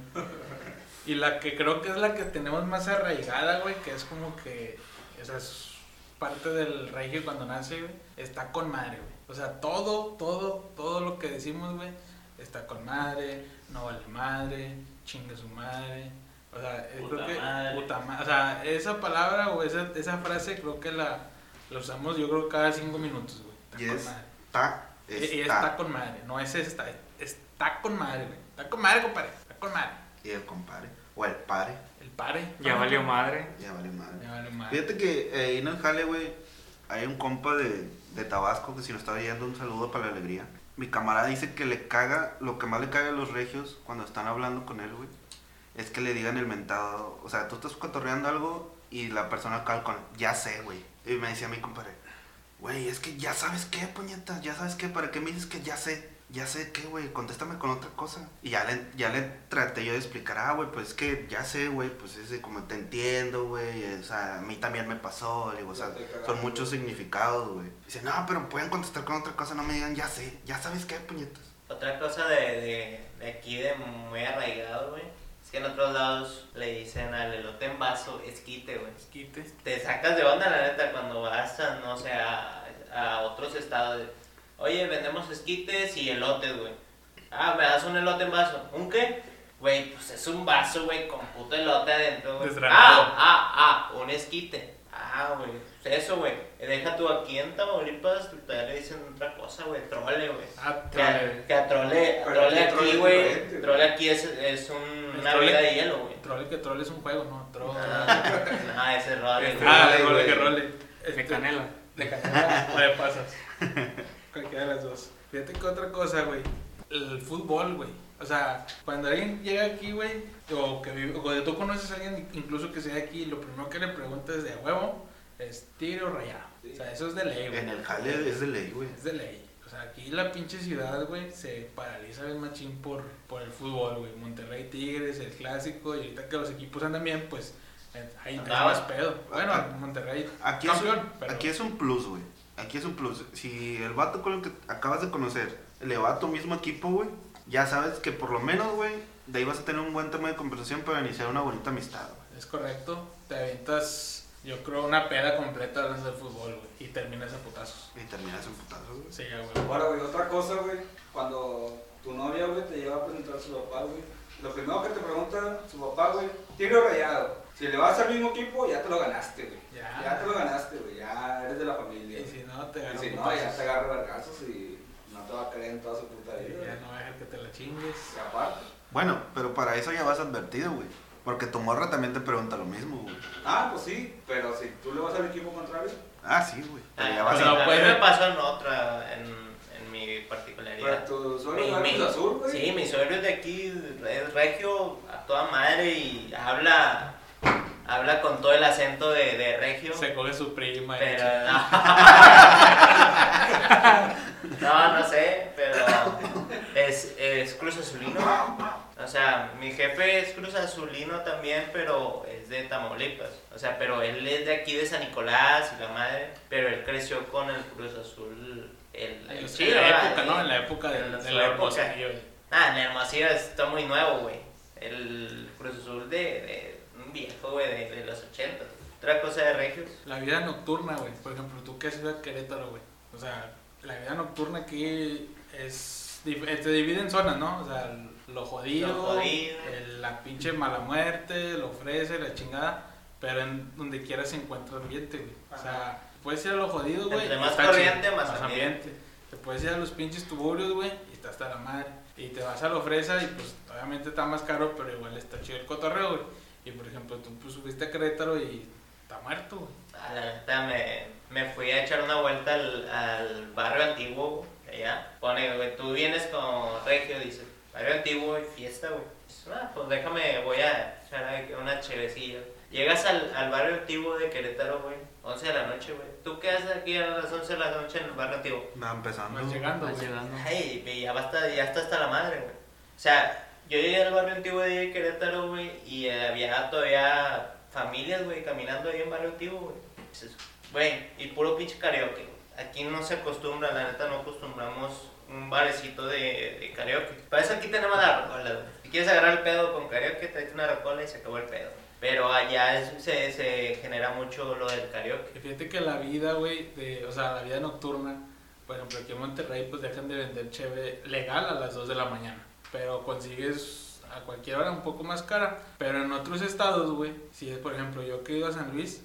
Y la que creo que es la que tenemos más arraigada, güey, que es como que esa es parte del regio cuando nace, güey, está con madre, güey. O sea, todo, todo, todo lo que decimos, güey, está con madre, no vale madre, chinga su madre. O sea, eh, Puta creo que madre. puta ma- O sea, esa palabra o esa, esa frase creo que la, la usamos yo creo cada cinco minutos, güey. Está Y con es- madre. Está, Y- y está. está con madre, no es está, está con madre, güey. Está con madre, compadre. Está con madre. Y el compadre. O el pare. El pare. Ya valió madre. Ya vale madre. Ya valió madre. Fíjate que eh, ahí en el jale, güey, hay un compa de, de Tabasco que si nos está viendo, un saludo para la alegría. Mi camarada dice que le caga, lo que más le caga a los regios cuando están hablando con él, güey, es que le digan el mentado. O sea, tú estás cotorreando algo y la persona acá con, ya sé, güey. Y me decía mi compadre, güey, es que ya sabes qué, puñetas, ya sabes qué, ¿para qué me dices que ya sé? Ya sé qué, güey, contéstame con otra cosa. Y ya le, ya le traté yo de explicar, ah, güey, pues es que ya sé, güey, pues es como te entiendo, güey, o sea, a mí también me pasó, le digo, o sea, son muchos significados, güey. Dice, no, pero pueden contestar con otra cosa, no me digan, ya sé, ya sabes qué, puñetas. Otra cosa de, de, de aquí, de muy arraigado, güey, es que en otros lados le dicen al elote en vaso esquite, güey. Quite. Te sacas de onda, la neta, cuando vas a, no sé, a, a otros estados. Oye, vendemos esquites y elotes, güey. Ah, me das un elote en vaso. ¿Un qué? Güey, pues es un vaso, güey, con puto elote adentro, güey. Ah, ah, ah, un esquite. Ah, güey, pues eso, güey. Deja tú aquí en Tamaulipas, todavía le dicen otra cosa, güey, trole, güey. Ah, trole. que a trole, a trole aquí trole aquí, es güey. Trole aquí es, es un, una trole- vida de hielo, güey. Trole que trole es un juego, ¿no? Trole. Ah, ese role, güey. Ah, Role, de que role. De Este, canela. De canela o de pasas. Cualquiera de las dos. Fíjate que otra cosa, güey. El fútbol, güey. O sea, cuando alguien llega aquí, güey, o que vive, o cuando tú conoces a alguien, incluso que sea de aquí, lo primero que le preguntas de a huevo es tigre o rayado. O sea, eso es de ley, güey. En el jale es de ley, güey. Es de ley. O sea, aquí la pinche ciudad, güey, se paraliza el machín por, por el fútbol, güey. Monterrey Tigres, el clásico, y ahorita que los equipos andan bien, pues eh, hay, hay más pedo. Bueno, Ah, Monterrey Aquí es, campeón, un, pero aquí es un plus, güey. Aquí es un plus. Si el vato con el que acabas de conocer le va a tu mismo equipo, güey, ya sabes que por lo menos, güey, de ahí vas a tener un buen tema de conversación para iniciar una bonita amistad, güey. es correcto. Te avientas, yo creo, una peda completa de fútbol, güey, y terminas a putazos. Y terminas en putazos, güey. Sí, ya, güey. Ahora, güey, otra cosa, güey. Cuando tu novia, güey, te lleva a presentar a su papá, güey. Lo primero que te pregunta su papá, güey, tigre o rayado. Si le vas al mismo equipo, ya te lo ganaste, güey. Ya. Ya te lo ganaste, güey. Ya eres de la familia. Y si no, te Y ganas si no, ya te agarra vergazos y no te va a creer en toda su puta vida. Ya no va a dejar que te la chingues. Y aparte. Bueno, pero para eso ya vas advertido, güey. Porque tu morra también te pregunta lo mismo, güey. Ah, pues sí, pero si tú le vas al equipo contrario, Ah, sí, güey. Pero ya Ah, vas pero a puede- me pasó en otra, en, en mi pero particularidad. tu suegro Mi- es mi- Azul, güey. Sí, mi suegro es de aquí, es regio a toda madre y habla, habla con todo el acento de, de regio. Se coge su prima. y Pero no, no sé, pero es, es Cruz Azulino. O sea, mi jefe es Cruz Azulino también, pero es de Tamaulipas. O sea, pero él es de aquí de San Nicolás y la madre, pero él creció con el Cruz Azul. El, el En chido, la época, ¿no? En la época de, En de la época. hermosillo. Ah, en Hermosillo está muy nuevo, güey. El Cruz Azul de, de un viejo, güey, de, de los 80. Otra cosa de Regios. La vida nocturna, güey. Por ejemplo, tú que has ido a Querétaro, güey. O sea, la vida nocturna aquí es. eh, Se divide en zonas, ¿no? O sea, lo jodido, Lo jodido. el- la pinche mala muerte, lo ofrece, la chingada. Pero en donde quiera se encuentra ambiente, güey. O sea, puedes ir a lo jodido, güey. Entre más corriente, chido, más ambiente. Te puedes ir a los pinches tuburios, güey, y está hasta la madre. Y te vas a la fresa y pues obviamente está más caro, pero igual está chido el cotorreo, güey. Y por ejemplo, tú pues, subiste a Querétaro y está muerto, güey. A la neta me, me fui a echar una vuelta al, al barrio antiguo, allá. Pone, güey, tú vienes con Regio, dices, barrio antiguo y fiesta, güey. Dices, Ah, pues déjame, voy a echar una chevecilla. Llegas al, al barrio antiguo de Querétaro, güey, 11 de la noche, güey. ¿Tú qué haces aquí a las 11 de la noche en el barrio antiguo? Va empezando. Vas llegando, Vas llegando. Ay, ya, basta, ya está hasta la madre, güey. O sea, yo llegué al barrio antiguo de Querétaro, güey, y eh, había todavía familias, güey, caminando ahí en barrio antiguo, güey. Güey, y puro pinche karaoke, güey. Aquí no se acostumbra, la neta, no acostumbramos un barecito de, de karaoke. Para eso aquí tenemos la rocola. Si quieres agarrar el pedo con karaoke, te una rocola y se acabó el pedo. Pero allá es- se, se genera mucho lo del karaoke. Fíjate que la vida, güey, o sea, la vida nocturna, por ejemplo, aquí en Monterrey, pues dejan de vender cheve legal a las 2 de la mañana. Pero consigues a cualquier hora un poco más cara. Pero en otros estados, güey, si es, por ejemplo, yo que he ido a San Luis,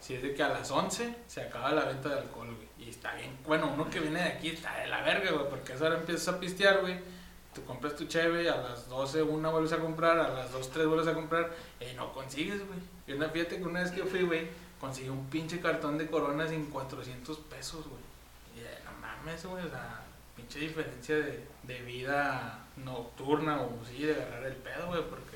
si es de que a las 11 se acaba la venta de alcohol, güey. Está bien, bueno, uno que viene de aquí está de la verga, güey, porque a esa hora empiezas a pistear, güey. Tú compras tu cheve, a las 12 una vuelves a comprar, a las 2, 3 vuelves a comprar, y no consigues, güey. Y una fíjate que una vez que fui, güey, conseguí un pinche cartón de coronas en 400 pesos, güey. Y no mames, güey, o sea, pinche diferencia de, de vida nocturna o sí, de agarrar el pedo, güey, porque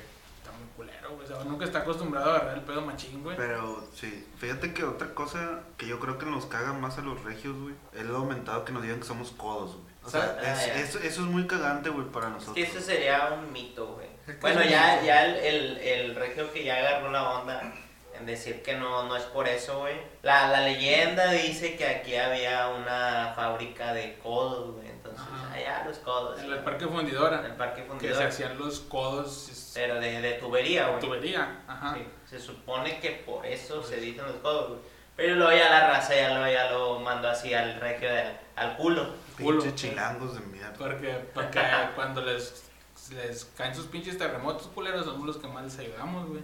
muy culero, güey. O sea, nunca está acostumbrado a agarrar el pedo machín, güey. Pero sí, fíjate que otra cosa que yo creo que nos caga más a los regios, güey, es lo aumentado que nos digan que somos codos, güey. O sea, Ah, es- eso, eso es muy cagante, güey, para Es nosotros. que eso sería un mito, güey. Es Bueno, es un ya, ya el, el, el regio que ya agarró la onda en decir que no, no es por eso, güey. La, la leyenda dice que aquí había una fábrica de codos, güey. Entonces, Ajá. allá los codos. En el parque En fundidora, el parque que se hacían los codos, Pero de, de tubería, güey. tubería, ajá. Sí, se supone que por eso se dicen los codos, güey. Pero luego ya la raza ya lo, ya lo mandó así al regio, de- al culo. culo. Pinches chilangos de mierda. Porque, porque cuando les, les caen sus pinches terremotos culeros, somos los que más les ayudamos, güey.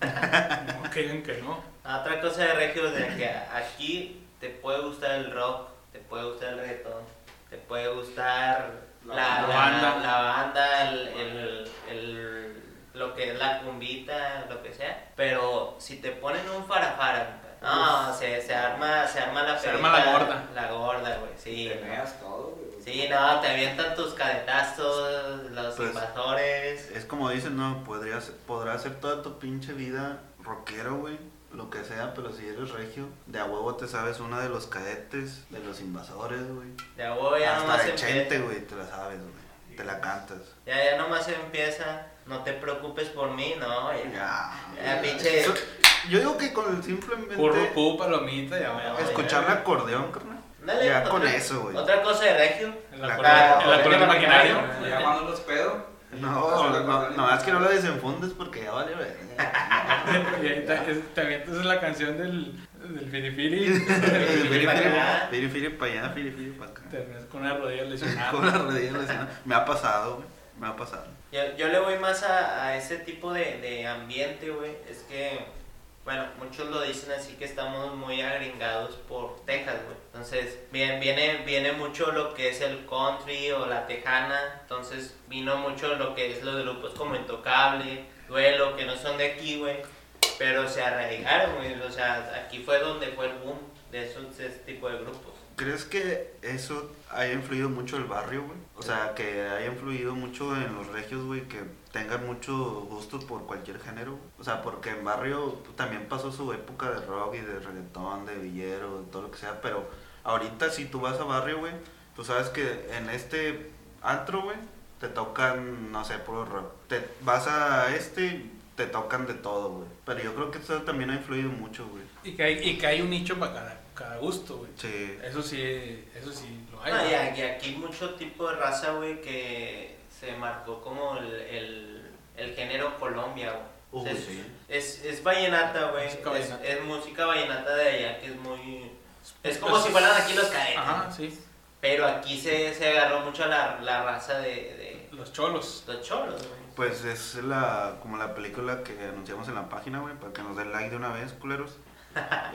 No que digan que no. Otra cosa de regio es de que aquí te puede gustar el rock, te puede gustar el reggaetón, te puede gustar la, La la- banda. la banda, el, el- el- lo que es la cumbita, lo que sea. Pero si te ponen un farafara, no, se, se arma, se arma la Se arma la gorda. La gorda, güey, sí. Te veas todo, güey. Sí, no, te avientan tus cadetazos, los Pues, invasores. Es como dicen, no, podrías, podrás ser toda tu pinche vida rockero, güey. Lo que sea, pero si eres regio, de a huevo te sabes una de los cadetes, de los invasores, güey. De a huevo ya nomás Hasta de empieza. Chente, güey, te la sabes, güey. Te la cantas. Ya, ya nomás empieza. No te preocupes por mí, no, ya. Ya. Ya, pinche. Eso- yo digo que con el simplemente Curro, pu, palomita, ya, Ya, güey. escuchar el acordeón, carnal. Dale, Ya otra- con eso, güey. Otra cosa de regio. El La- el acordeón la- imaginario. Ya llamándolos pedo. No, no, no, es que no la desenfundes porque ya vale, güey. Y ahí te, es- te avientas la canción del, del firifiri. Firi pa' acá. Firi, firi para allá, firi, firi para acá. Terminas con una rodilla Con lesionada. la rodilla lesionada. Me ha pasado, güey. Me ha pasado. Yo, yo le voy más a, a ese tipo de, de ambiente, güey. Es que, bueno, muchos lo dicen así que estamos muy agringados por Texas, güey. Entonces, bien, viene, viene mucho lo que es el country o la tejana. Entonces, vino mucho lo que es los grupos como Intocable, Duelo, que no son de aquí, güey. Pero se arraigaron, güey. O sea, aquí fue donde fue el boom de esos ese tipo de grupos. ¿Crees que eso haya influido mucho el barrio, güey? O sea, que haya influido mucho en los regios, güey, que tengan mucho gusto por cualquier género. O sea, porque en barrio también pasó su época de rock y de reggaetón, de villero, de todo lo que sea, pero ahorita si tú vas a barrio, güey, tú sabes que en este antro, güey, te tocan, no sé, puro rock. Te vas a este, te tocan de todo, güey. Pero yo creo que eso también ha influido mucho, güey. Y que, hay, y que hay un nicho para cada, cada gusto, güey. Sí. Eso sí, eso sí lo hay. No, y aquí, mucho tipo de raza, güey, que se marcó como el, el, el género Colombia, güey. Uy, es, sí. es, es vallenata, güey. Es, música vallenata de allá que es muy... Es como si fueran aquí los cadetes. Ajá, sí. Pero aquí se, se agarró mucho la, la raza de, de Los cholos. los cholos, güey. Pues es la como la película que anunciamos en la página, güey, para que nos den like de una vez, culeros.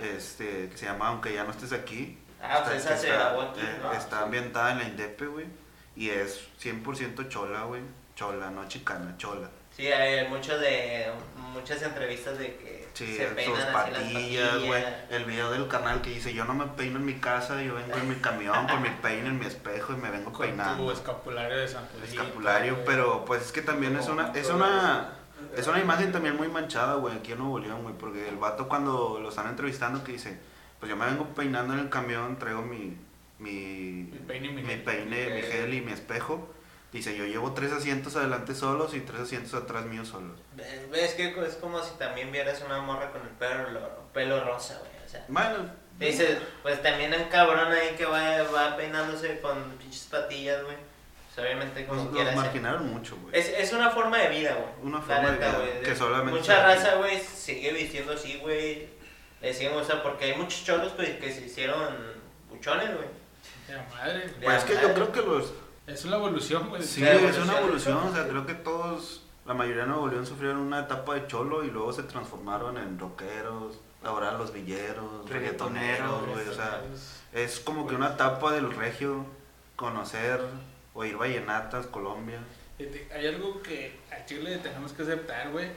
Este, que se llama Aunque ya no estés aquí. Ah, pues Está- esa se está- grabó aquí, eh, ¿no? Está ambientada en la Indepe, güey. Y es 100% chola, güey. Chola, no chicana, chola. Sí, hay muchos de, muchas entrevistas de que Sí, se sus peinan las patillas, güey. El video del canal que dice, yo no me peino en mi casa, yo vengo en mi camión con mi peine en mi espejo y me vengo Con tu peinando. escapulario de San escapulario, pero pues es que también es una, es una, es una imagen también muy manchada, güey, aquí en Nuevo León, güey, porque el vato cuando lo están entrevistando que dice, pues yo me vengo peinando en el camión, traigo mi, mi, Mi peine mi mi gel. peine, mi gel y mi espejo, dice, yo llevo tres asientos adelante solos y tres asientos atrás míos solos. Ves que es como si también vieras una morra con el pelo, pelo rosa, güey. O sea, Bueno, dices, pues también un cabrón ahí que va, va peinándose con pinches patillas, güey. Pues obviamente como los, quiera los marginaron mucho, güey. Es, es una forma de vida, güey. Una forma de neta, vida, güey. que solamente Mucha raza, güey, sigue vistiendo así, güey. Le siguen, o sea, porque hay muchos cholos, pues, que se hicieron buchones, güey. De la madre. De Pues es que yo creo que los... Es una evolución, güey. Sí, La es evolución. una evolución, o sea, creo que todos, la mayoría de Nuevo León sufrieron una etapa de cholo y luego se transformaron en rockeros, ahora los villeros, reggaetoneros, güey, o sea, es como que una etapa del regio, conocer, oír vallenatas, Colombia. Hay algo que a Chile tenemos que aceptar, güey.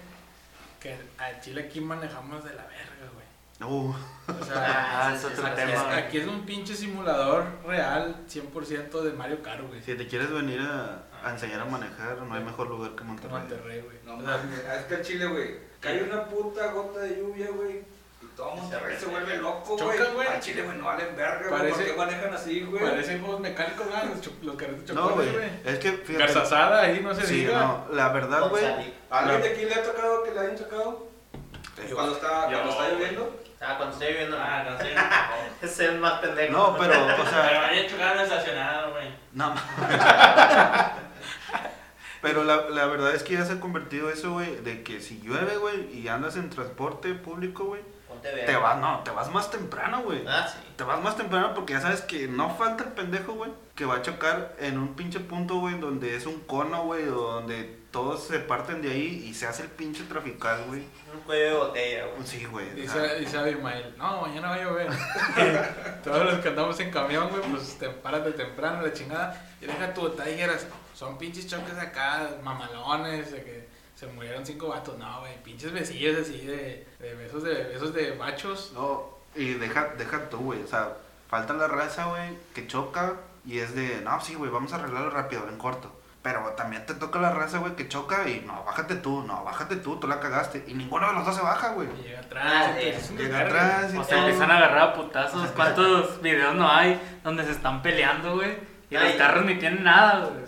Que a Chile aquí manejamos de la verga, güey. Uh, O sea, Ah, es otro aquí, es, tema. aquí es un pinche simulador real, 100% de Mario Kart, güey. si te quieres venir a, a enseñar a manejar, no hay mejor lugar que Monterrey. Monterrey, güey. No O sea, es que en Chile, güey, cae una puta gota de lluvia, güey. Todo Monterrey se vuelve loco, güey. Güey. A Chile, güey, no valen verga, güey. Parece- ¿Por qué manejan así, güey? Parecen juegos mecánicos, ¿no? Los, cho- los carritos No, chocones, güey, güey. es que fíjate. Garzazada ahí, no se Sí, diga. no, la verdad, güey. ¿Alguien de aquí le ha tocado que le hayan chocado? Cuando está, Yo, cuando está güey. lloviendo. Ah, cuando estoy viviendo. Ah, no sé. Es el más pendejo. No, pero, o Pero sea, vaya chocando estacionado, güey. no. Pero la, la verdad es que ya se ha convertido eso, güey, de que si llueve, güey, y andas en transporte público, güey, Te vas, no, te vas más temprano, güey. Ah, sí. Te vas más temprano porque ya sabes que no falta el pendejo, güey, que va a chocar en un pinche punto, güey, donde es un cono, güey, donde todos se parten de ahí y se hace el pinche trafical, güey. Un cuello de botella, güey. Sí, güey. Dice, dice Abimael, no, mañana va a llover. Todos los que andamos en camión, güey, pues te paras de temprano, la chingada. Y deja tu dijeras, son pinches choques acá, mamalones, de que se murieron cinco vatos. No, güey, pinches besillos así de, de besos de besos de machos. No, y deja, deja tú, güey. O sea, falta la raza, güey, que choca y es de, no, sí, güey, vamos a arreglarlo rápido, en corto. Pero también te toca la raza, güey, que choca y no, bájate tú, no, bájate tú, tú la cagaste. Y ninguno de los dos se baja, güey. Y llega atrás, Ah, es un Llega atrás y O se todo. empiezan a agarrar a putazos. ¿Cuántos videos no hay donde se están peleando, güey? Y Ay. los carros ni tienen nada, güey.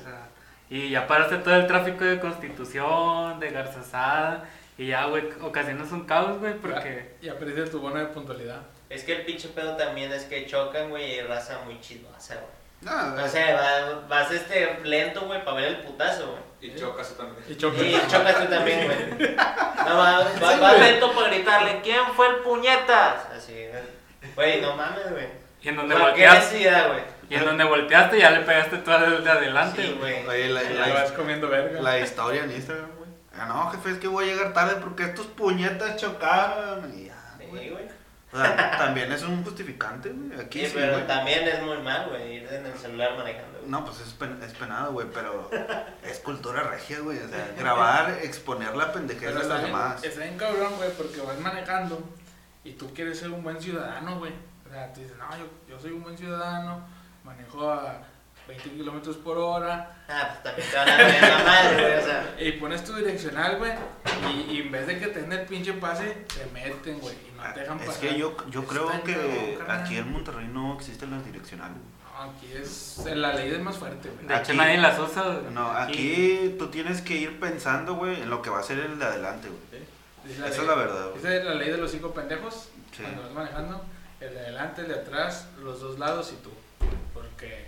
Y ya paraste todo el tráfico de Constitución, de Garzazada. Y ya, güey, ocasionas un caos, güey, porque... Y aparece tu bono de puntualidad. Es que el pinche pedo también es que chocan, güey, y raza muy chismosa, güey. No, O sea, vas, vas este lento, güey, para ver el putazo, güey. Y chocas también. Y choca. Y chocas tú también, güey. No, vas, vas, vas lento para gritarle, ¿quién fue el puñetas? Así, güey. Güey, no mames, güey. Y en donde ¿Por qué necesidad, güey? Y en donde volteaste ya le pegaste tú al de adelante, Sí, güey. Oye, la, Y la- ya vas comiendo verga. la historia en Instagram, güey. Ah, no, jefe, es que voy a llegar tarde porque estos puñetas chocaron. Y ya, güey. O sea, también es un justificante, güey. Aquí Sí, sí, pero güey. también es muy mal, güey, ir en el celular manejando. güey. No, pues es, pen- es penado, güey, pero es cultura regia, güey. O sea, grabar, exponer la pendejez Pero de los demás. está bien cabrón, güey, porque vas manejando y tú quieres ser un buen ciudadano, güey. O sea, tú dices, no, yo, yo soy un buen ciudadano, manejo a 20 kilómetros por hora Ah, pues también te van a la madre, güey, o sea. y pones tu direccional, güey, y, y en vez de que te den el pinche pase, te meten, güey, y no te dejan Ah, Es pasar. que yo, yo creo que cabrón, aquí en Monterrey no existen las direccionales. güey. No, aquí es, la ley es más fuerte, güey. De hecho, Aquí- nadie las usa. No, aquí tú tienes que ir pensando, güey, en lo que va a ser el de adelante, güey. Dice Esa ley- es la verdad, güey. Esa es la ley de los cinco pendejos. Sí. Cuando vas manejando, el de adelante, el de atrás, los dos lados y tú. Porque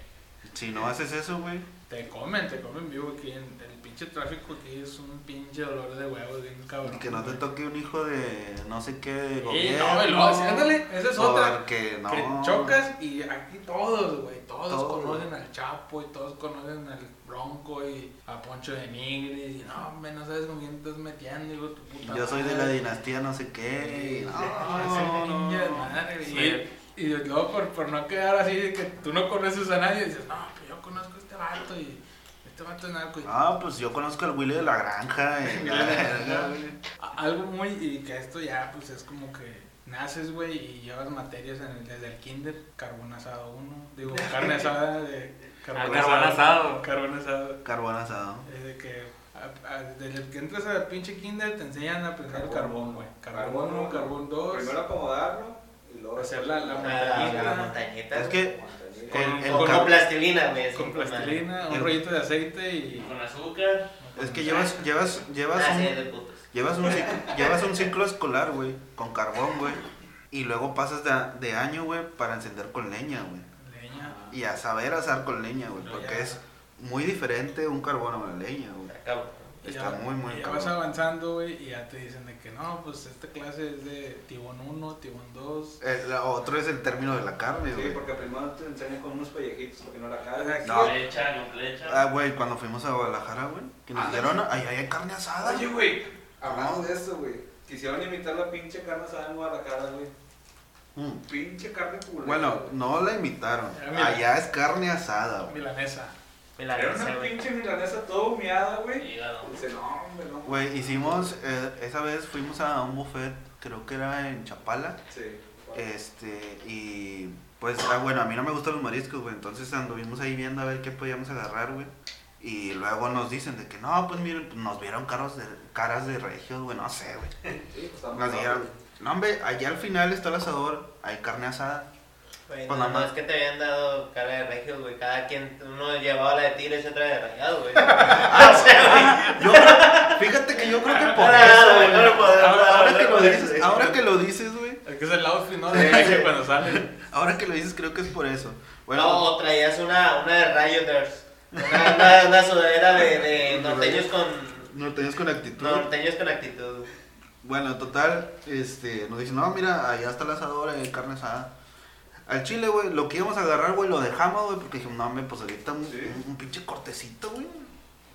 Si no haces eso, güey, te comen, te comen vivo aquí. En, el pinche tráfico aquí es un pinche dolor de huevos, bien cabrón. que no te toque un hijo de no sé qué Sí, gobierno. no, ándale, esa es otra. Porque no. Que chocas y aquí todos, güey, todos Todos. conocen al Chapo y todos conocen al Bronco y a Poncho de Nigris. Y no, hombre, no sabes con quién estás metiendo, hijo de tu puta Yo soy de la dinastía no sé qué. Sí, No, de y luego por, por no quedar así de que tú no conoces a nadie, dices, no, pues yo conozco a este vato y este vato es narco. y- Ah, pues yo conozco al Willy de la granja. y la. A- Algo muy, y que esto ya pues es como que naces, güey, y llevas materias en el- desde el kinder, carbón asado uno, digo, carne asada de Ah, carbón asado. Carbón asado. Carbón asado. Es de que a- a- desde que entras al pinche kinder te enseñan a el carbón, güey. Carbón 1, carbón 2, Primero acomodarlo hacer la, la Ah, La, montañita. la montañita. Es que Con- el Con, car- con plastilina, güey. con con plastilina, un El- rollito de aceite y... Con azúcar. es que llevas, llevas, llevas Ah, un, de llevas un ciclo, llevas un ciclo escolar, güey, con carbón, güey. Y luego pasas de, de año, güey, para encender con leña, güey. Leña. Y a saber asar con leña, güey, porque ya. es muy diferente un carbón a una leña, güey. Está ya- muy, muy y ya cabrón. vas avanzando, güey, y ya te dicen de que no, pues esta clase es de Tibón 1, Tibón 2. Eh, la- otro es el término de la carne, Sí, güey. porque primero te enseñan con unos pellejitos porque no la cagas. No. Flecha, no flecha. Ah, güey, cuando fuimos a Guadalajara, güey, que nos Ah, dieron, ahí hay carne asada, Oye, güey. güey, hablando de eso, güey. Quisieron imitar la pinche carne asada en Guadalajara, güey. Mm. Pinche carne culera. Bueno, güey. no la imitaron. Allá es carne asada, güey. Milanesa. Era una güey. pinche milanesa toda humeada, güey. Dice, no, hombre, no. Güey, hicimos, eh, esa vez fuimos a un buffet, creo que era en Chapala, Sí. este, y pues, ah, bueno, a mí no me gustan los mariscos, güey, entonces anduvimos ahí viendo a ver qué podíamos agarrar, güey, y luego nos dicen de que, no, pues miren, pues, nos vieron caros de, caras de regios, güey, no sé, güey, Sí, pues estamos nos dijeron, no, hombre, allá al final está el asador, hay carne asada, Güey, Pues no, nada no más. es que te habían dado cara de regios, güey. Cada quien, uno llevaba la de tigres y otra de rayado, güey. Yo creo- fíjate que yo creo que por Ah, eso, güey, güey. Ahora, que lo dices, ahora que lo dices, güey. Es que es el outfit, ¿no? De cuando sale. Ahora que lo dices, creo que es por eso. Bueno, No, o traías una, una de Rioters. Una, una, una sudadera de, de norteños con. norteños con actitud. Norteños con actitud. Bueno, total, este, nos dicen, no, mira, allá está el asador, hay carne asada. Al chile, güey, lo que íbamos a agarrar, güey, lo dejamos, güey, porque dijimos, no, hombre, pues ahorita un, Sí. un- un pinche cortecito, güey.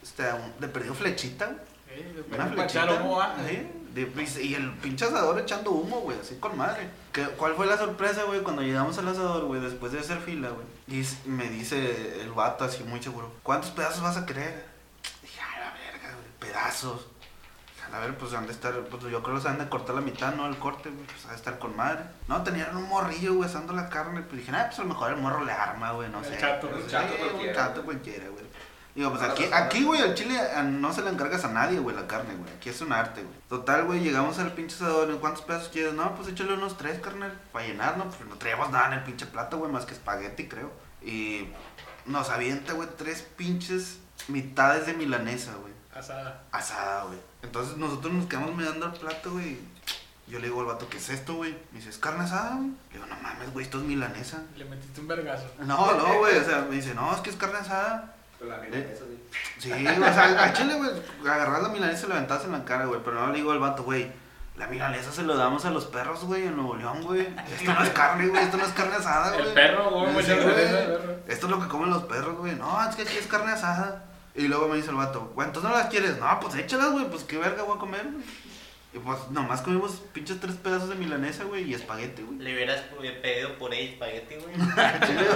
Este, un- de perdido flechita, güey. Sí, Una flechita. humo, ah. Sí, de- y el pinche asador echando humo, güey, así con madre. ¿Qué- ¿Cuál fue la sorpresa, güey, cuando llegamos al asador, güey, después de hacer fila, güey? Y me dice el vato así muy seguro, ¿cuántos pedazos vas a querer? Dije, a la verga, güey, pedazos. A ver, pues han de estar, pues yo creo que los han de cortar la mitad, ¿no? El corte, güey, pues ha de estar con madre. No, tenían un morrillo, güey, asando la carne. Pues dije, ah, pues a lo mejor el morro le arma, güey, no El sé. chato, Pues, el chato sí, cualquiera, Un chato cualquiera, güey. Digo, pues aquí, aquí, güey, al chile no se le encargas a nadie, güey, la carne, güey. Aquí es un arte, güey. Total, güey, llegamos al pinche asador. ¿en ¿Cuántos pedazos quieres? No, pues échale unos tres, carnal, para llenar, ¿no? Pues no traíamos nada en el pinche plato, güey, más que espagueti, creo. Y nos avienta, güey, tres pinches mitades de milanesa, güey. Asada. Asada, güey. Entonces nosotros nos quedamos mirando el plato, güey. Yo le digo al vato, ¿qué es esto, güey? Me dice, ¿es carne asada, güey? Le digo, no mames, güey, esto es milanesa. Le metiste un vergazo. No, no, güey, o sea, me dice, no, es que es carne asada. Pero la milanesa, sí. Sí, o sea, al chile, güey, agarrar la milanesa y la aventabas en la cara, güey. Pero no le digo al vato, güey, la milanesa se lo damos a los perros, güey, en Nuevo León, güey. Esto no es carne, güey, esto no es carne asada, güey. El perro, güey, Sí, mucha güey. Esto es lo que comen los perros, güey. No, es que aquí es carne asada. Y luego me dice el vato, güey, entonces no las quieres. No, pues échalas, güey, pues qué verga voy a comer. Pues nomás comimos pinches tres pedazos de milanesa, güey, y espagueti, güey. Le hubieras pedido puré y espagueti, güey.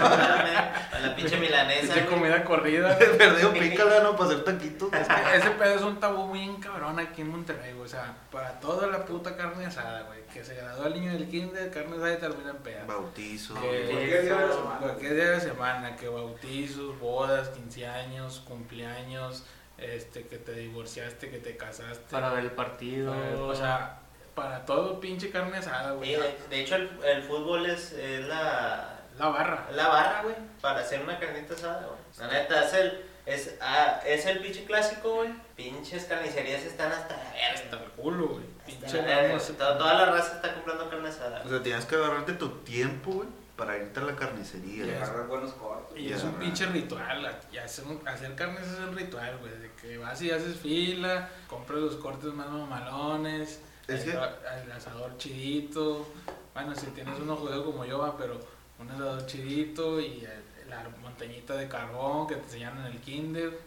A la pinche milanesa. Güey. comida corrida. Perdido pícala, ¿no? Para hacer taquitos. Es que ese pedo es un tabú muy cabrón aquí en Monterrey, güey. O sea, para toda la puta carne asada, güey. Que se graduó el niño del kinder, carne asada y termina en peda. Bautizo. Que- Cualquier día de la semana. Cualquier día de la semana, que bautizos, bodas, 15 años, cumpleaños, este, que te divorciaste, que te casaste. Para ver el partido. O sea, para todo pinche carne asada, güey. Sí, de, de hecho, el, el fútbol es, es la, La barra. la barra, güey, para hacer una carnita asada, güey. La neta, es el, es, ah, es el pinche clásico, güey. Pinches carnicerías están hasta la Hasta verga. el culo, güey. Hasta Pinche la verga. Toda, toda la raza está comprando carne asada. O sea, tienes que agarrarte tu tiempo, güey, para irte a la carnicería. Y agarrar buenos cortos. Y es un pinche ritual, y hacer, un- hacer carnes es un ritual, güey, de que vas y haces fila, compras los cortes más mamalones, Es el, que- el asador chidito, bueno, si tienes uno jodido como yo, va, pero un asador chidito y el- la montañita de carbón que te enseñan en el kinder.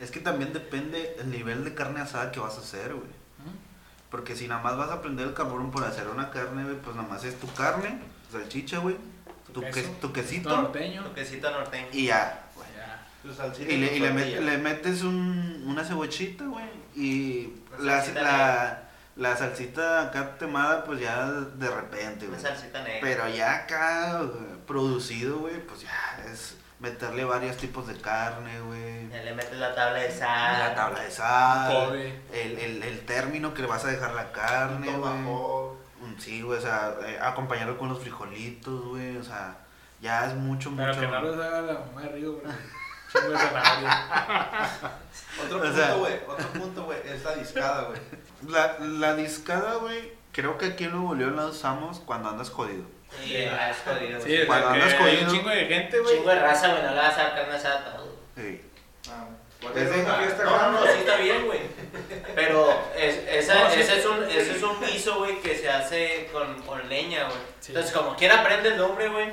Es que también depende el nivel de carne asada que vas a hacer, güey. Porque si nada más vas a prender el carbón por hacer una carne, güey, pues nada más es tu carne, salchicha, güey, tu, queso, que- tu quesito norteño. Toquecito norteño. y ya. güey. Ya. Tu salsita Y le, y le, tu met- tortilla. le metes un, una cebollita, güey, y Una la, salsita la, la salsita acá temada, pues ya de repente, Una güey. salsita negra. Pero ya acá, producido, güey, pues ya es meterle varios tipos de carne, güey. Le metes la tabla de sal. La tabla de sal, el, el, el término que le vas a dejar la carne, güey. Sí, güey, o sea, eh, acompañarlo con los frijolitos, güey, o sea, ya es mucho, Pero mucho. que no los haga la mamá de Río, güey. Chingo de zanahoria. Otro O sea- punto, güey. Otro punto, güey. Es la discada, güey. La, la discada, güey, creo que aquí en Nuevo León la usamos cuando andas jodido. Sí, es jodido. Sí, Cuando andas que hay un jodido. chingo de gente, güey. Chingo de raza, güey, no le vas a asada a todo. Sí. Ah, Es es de- una fiesta No, no, sí está bien, güey. Pero es, esa, No, sí. ese, es un, ese es un guiso, güey, que se hace con, con leña, güey. Sí. Entonces, como quiera, aprende el nombre, güey.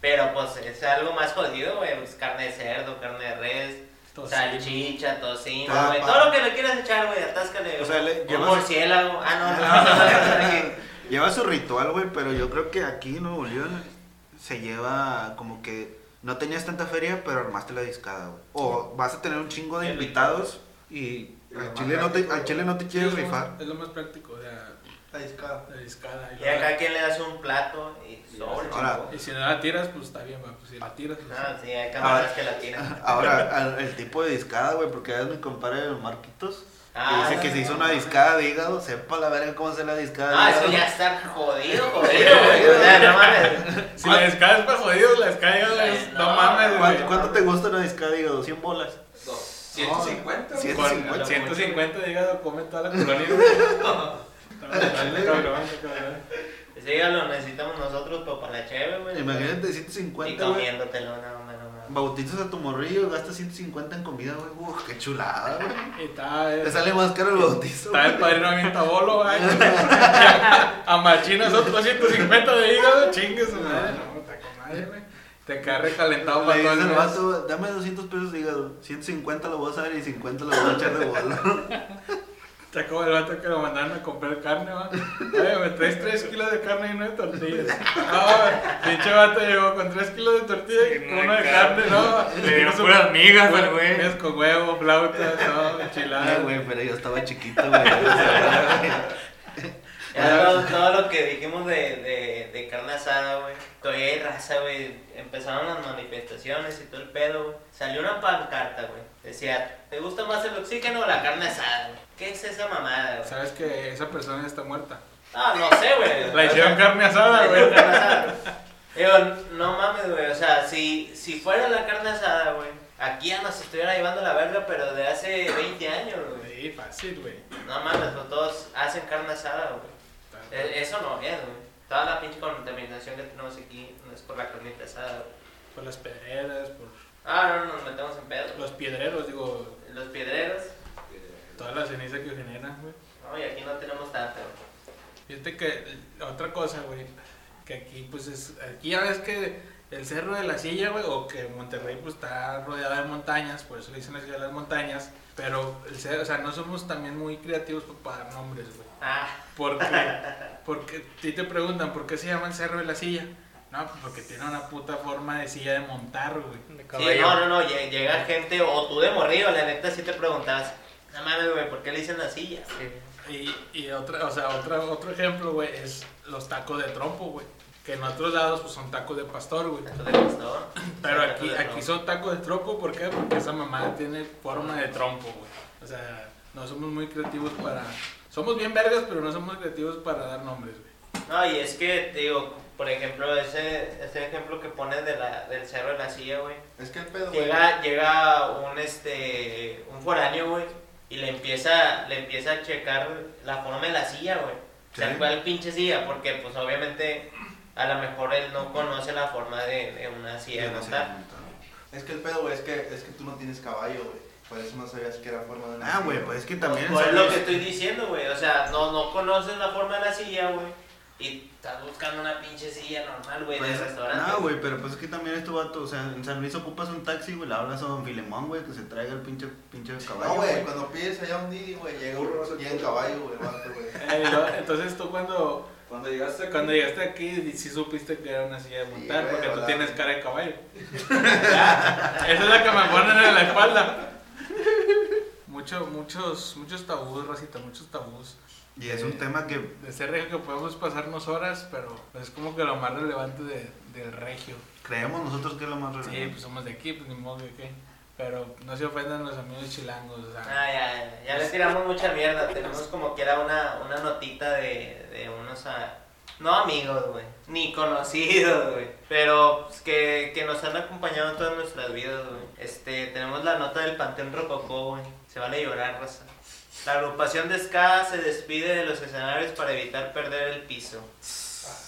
Pero pues es algo más jodido, güey. Pues, carne de cerdo, carne de res, Tocino. salchicha, tocino, Ah, güey. Todo lo que le quieras echar, güey, atáscale. O sea, le- un llevas- murciélago. Ah, no, no, Lleva su ritual, güey, pero yo creo que aquí en Nuevo León se lleva como que no tenías tanta feria, pero armaste la discada, güey. O vas a tener un chingo de invitados y al chile no te, al chile no te Sí, quieres es lo rifar. más- Es lo más práctico, o sea, La discada. la discada. Y acá quien le das un plato y sobre. Ahora, Y si no la tiras, pues está bien, va, pues si la tiras, pues Ah, sí, hay camaradas que la tiran. Ahora, al- el tipo de discada, güey, porque es mi compadre el Marquitos. Ah, dice que se hizo una discada de hígado, sepa la verga cómo hacer la discada Ah, de eso hígado. ya está jodido, jodido, no mames. Si la descarga es para jodidos, la descarga es. No, No, mames, güey. ¿Cuánto, cuánto te gusta una discada de hígado? ¿100 bolas? Dos. 150. güey. Cien- Con 150. 150 de hígado come toda la colonia. güey. Está cabrón, está cabrón. Ese hígado lo necesitamos nosotros pero para la cheve, güey. Imagínate Y 150, güey. comiéndotelo. Bautizas a tu morrillo, gastas 150 en comida, güey. Uf, qué chulada, güey. Y está. Te sale más caro el bautizo. Está el güey. padrino bien tabolo, güey. A machinas otros 150 de hígado, chingues, su madre. No, está con madre, güey. Te queda recalentado Le para todo el vato, dame 200 pesos de hígado. 150 lo voy a saber y 50 lo voy a echar de bola. Está como el vato que lo mandaron a comprar carne, va. Oye, me traes 3 kilos de carne y uno de tortillas. No, pinche vato llegó con 3 kilos de tortillas y Y uno de carne, no. Le dieron puras migas al güey. Es con huevo, flauta, no, enchilada. Ay, güey, pero yo estaba chiquito, güey. Todo, todo lo que dijimos de, de, de carne asada, güey. Todavía hay raza, güey. Empezaron las manifestaciones y todo el pedo, güey. Salió una pancarta, güey. Decía, ¿te gusta más el oxígeno o la carne asada, güey? ¿Qué es esa mamada, güey? Sabes que esa persona ya está muerta. Ah, no sé, güey. La hicieron carne asada, güey. Digo, no mames, güey. O sea, si, si fuera la carne asada, güey. Aquí ya nos estuviera llevando la verga, pero de hace 20 años, güey. Sí, fácil, güey. No mames, pues todos hacen carne asada, güey. E- Eso no es, güey. Toda la pinche contaminación que tenemos aquí no es por la carnita asada, güey. Por las pedreras, por Ah, no, no, nos metemos en pedo. los piedreros, digo, Los piedreros, toda la ceniza que generan, güey. no, y aquí no tenemos tanta, güey. Fíjate que otra cosa, güey, que aquí pues es, aquí ya ves que el cerro de la silla, güey, o que Monterrey pues está rodeado de montañas, por eso le dicen la ciudad de las montañas, pero el cerro, o sea, no somos también muy creativos para dar nombres, güey. Ah, Porque, porque ti te preguntan, ¿por qué se llama el cerro de la silla? No, pues porque tiene una puta forma de silla de montar, güey. De sí, no, no, no, lle- llega gente, o tú de morrillo, la neta, sí te preguntabas, no mames, güey, ¿por qué le dicen la silla? Y, y otra, o sea, otra, otro ejemplo, güey, es los tacos de trompo, güey. Que en otros lados pues son tacos de pastor, güey. Taco de pastor. Pero Taco aquí, de aquí trompo. son tacos de trompo, ¿por qué? Porque esa mamada tiene forma de trompo, güey. O sea, no somos muy creativos para... Somos bien vergas, pero no somos creativos para dar nombres, güey. No, y es que, te digo, por ejemplo, ese, ese ejemplo que pones de la, del cerro de la silla, güey. Es que el pedo, güey. Llega, llega un este un foráneo, güey, y le empieza, le empieza a checar la forma de la silla, güey. O sea, Sí. cuál pinche silla, porque pues obviamente a lo mejor él no conoce la forma de, de una silla de montar. Es que el pedo, güey, es que, es que tú no tienes caballo, güey. Por eso no sabías que era forma de una Ah, silla, güey, pues es que también... Pues es lo que estoy diciendo, güey. O sea, no, no conoces la forma de la silla, güey. Y estás buscando una pinche silla normal, güey, de Pues, restaurante. No, güey, pero pues es que también este vato, o sea, en San Luis ocupas un taxi, güey, le hablas a Don Filemón, güey, que se traiga el pinche, pinche caballo, No, güey, cuando pides allá un Didi, güey, llega, llega en caballo, güey, güey. Eh, entonces tú cuando, Cuando llegaste aquí, cuando llegaste aquí sí supiste que era una silla de montar, porque tú tienes cara de caballo. Esa es la que me ponen en la espalda. Mucho, muchos, muchos tabús, Rosita, muchos tabús. Y es un tema que... De ser regio que podemos pasarnos horas, pero es como que lo más relevante de, del regio. Creemos nosotros que es lo más Sí, relevante. pues somos de aquí, pues ni modo que qué. Pero no se ofendan los amigos chilangos, o sea. Ah, ya, ya, ya le tiramos mucha mierda. Tenemos como que era una, una notita de, de unos, ah, no amigos, güey, ni conocidos, güey, pero pues, que, que nos han acompañado en todas nuestras vidas, güey. Este, tenemos la nota del Panteón Rococó, güey. Se vale llorar, raza. La agrupación de ska se despide de los escenarios para evitar perder el piso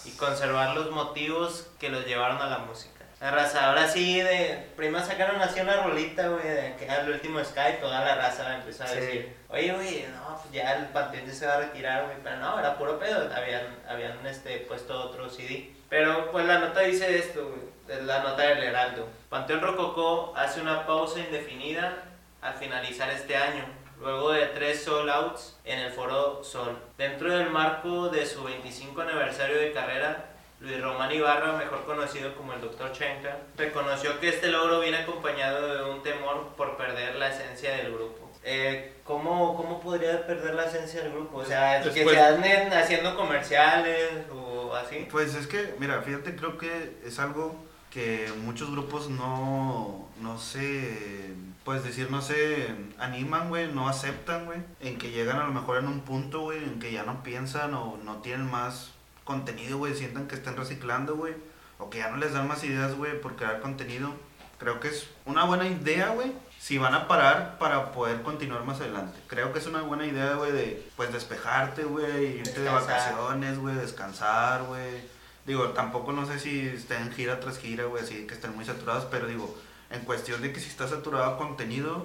y conservar los motivos que los llevaron a la música. La raza, ahora sí, de, primero sacaron así una rolita, güey, de que el último Sky, toda la raza empezó a Sí. decir, oye, güey, no, pues ya el Panteón ya se va a retirar, güey, pero no, era puro pedo, habían, habían este, puesto otro CD. Pero pues la nota dice esto, güey, la nota del Heraldo. Panteón Rococó hace una pausa indefinida al finalizar este año, luego de tres sold outs en el Foro Sol. Dentro del marco de su 25 aniversario de carrera, Luis Román Ibarra, mejor conocido como el Dr. Chenka, reconoció que este logro viene acompañado de un temor por perder la esencia del grupo. Eh, ¿cómo, ¿Cómo podría perder la esencia del grupo? O sea, que Después- se anden haciendo comerciales o así. Pues es que, mira, fíjate, creo que es algo que muchos grupos no, no se, pues decir, no se animan, güey, no aceptan, güey, en que llegan a lo mejor en un punto, güey, en que ya no piensan o no tienen más contenido, güey, sientan que están reciclando, güey, o que ya no les dan más ideas, güey, por crear contenido. Creo que es una buena idea, güey, si van a parar para poder continuar más adelante. Creo que es una buena idea, güey, de, pues, despejarte, güey, irte de vacaciones, güey, descansar, güey. Digo, tampoco no sé si estén gira tras gira, güey, así que estén muy saturados, pero digo, en cuestión de que si está saturado contenido,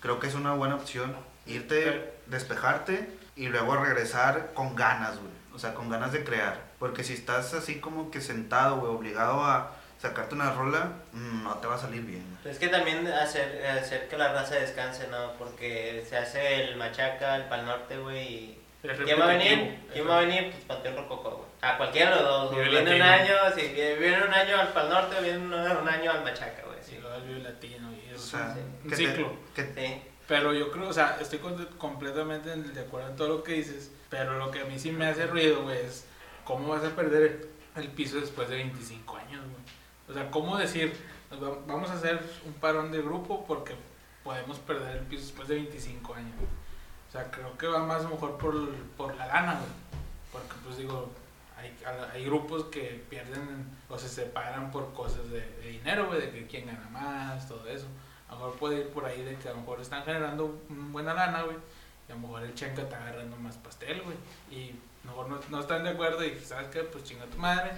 creo que es una buena opción irte, despejarte y luego regresar con ganas, güey. O sea, con ganas de crear. Porque si estás así como que sentado, güey, obligado a sacarte una rola, mm, no te va a salir bien. Es que también hacer, hacer que la raza descanse, ¿no? Porque se hace el Machaca, el Pal Norte, güey, y... ¿Quién va a venir? ¿Quién va a venir? Pues Panteón Rococó, güey. A cualquiera de los dos. güey. Viene un año, sí, viene un año al Pal Norte, viene un, año al Machaca, güey. Sí, el Vive latino y O eso. sea, sí. Que te- que- Sí. Pero yo creo, o sea, estoy completamente en- de acuerdo en todo lo que dices, pero lo que a mí sí me hace ruido, güey, es cómo vas a perder el piso después de 25 años, güey. O sea, cómo decir, vamos a hacer un parón de grupo porque podemos perder el piso después de 25 años. O sea, creo que va más mejor por, por la lana, güey. Porque, pues digo, hay, hay grupos que pierden o se separan por cosas de, de dinero, güey, de que quién gana más, todo eso. A lo mejor puede ir por ahí de que a lo mejor están generando buena lana, güey. Y a lo mejor el chenca está agarrando más pastel, güey. Y a lo mejor no, no están de acuerdo y ¿sabes qué? Pues chinga tu madre,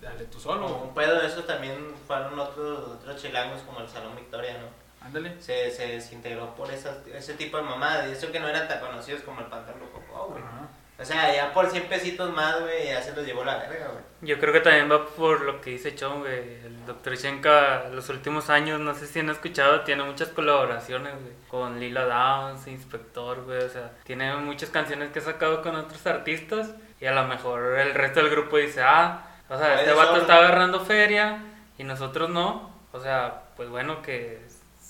dale tú solo, Como un pedo de eso también fueron otros, otros chilangos como el Salón Victoria, ¿no? Ándale. Se, se desintegró por esas, ese tipo de mamadas. Y eso que no eran tan conocidos como el Panteón Rococó, güey. Ajá. O sea, ya por 100 pesitos más, güey, ya se los llevó la verga, güey. Yo creo que también va por lo que dice Chon, güey. El Dr. Shenka, los últimos años, no sé si han escuchado, tiene muchas colaboraciones, güey. Con Lila Downs, Inspector, güey. O sea, tiene muchas canciones que ha sacado con otros artistas. Y a lo mejor el resto del grupo dice, ah, o sea, Puede este vato solo. está agarrando feria y nosotros no. O sea, pues bueno, que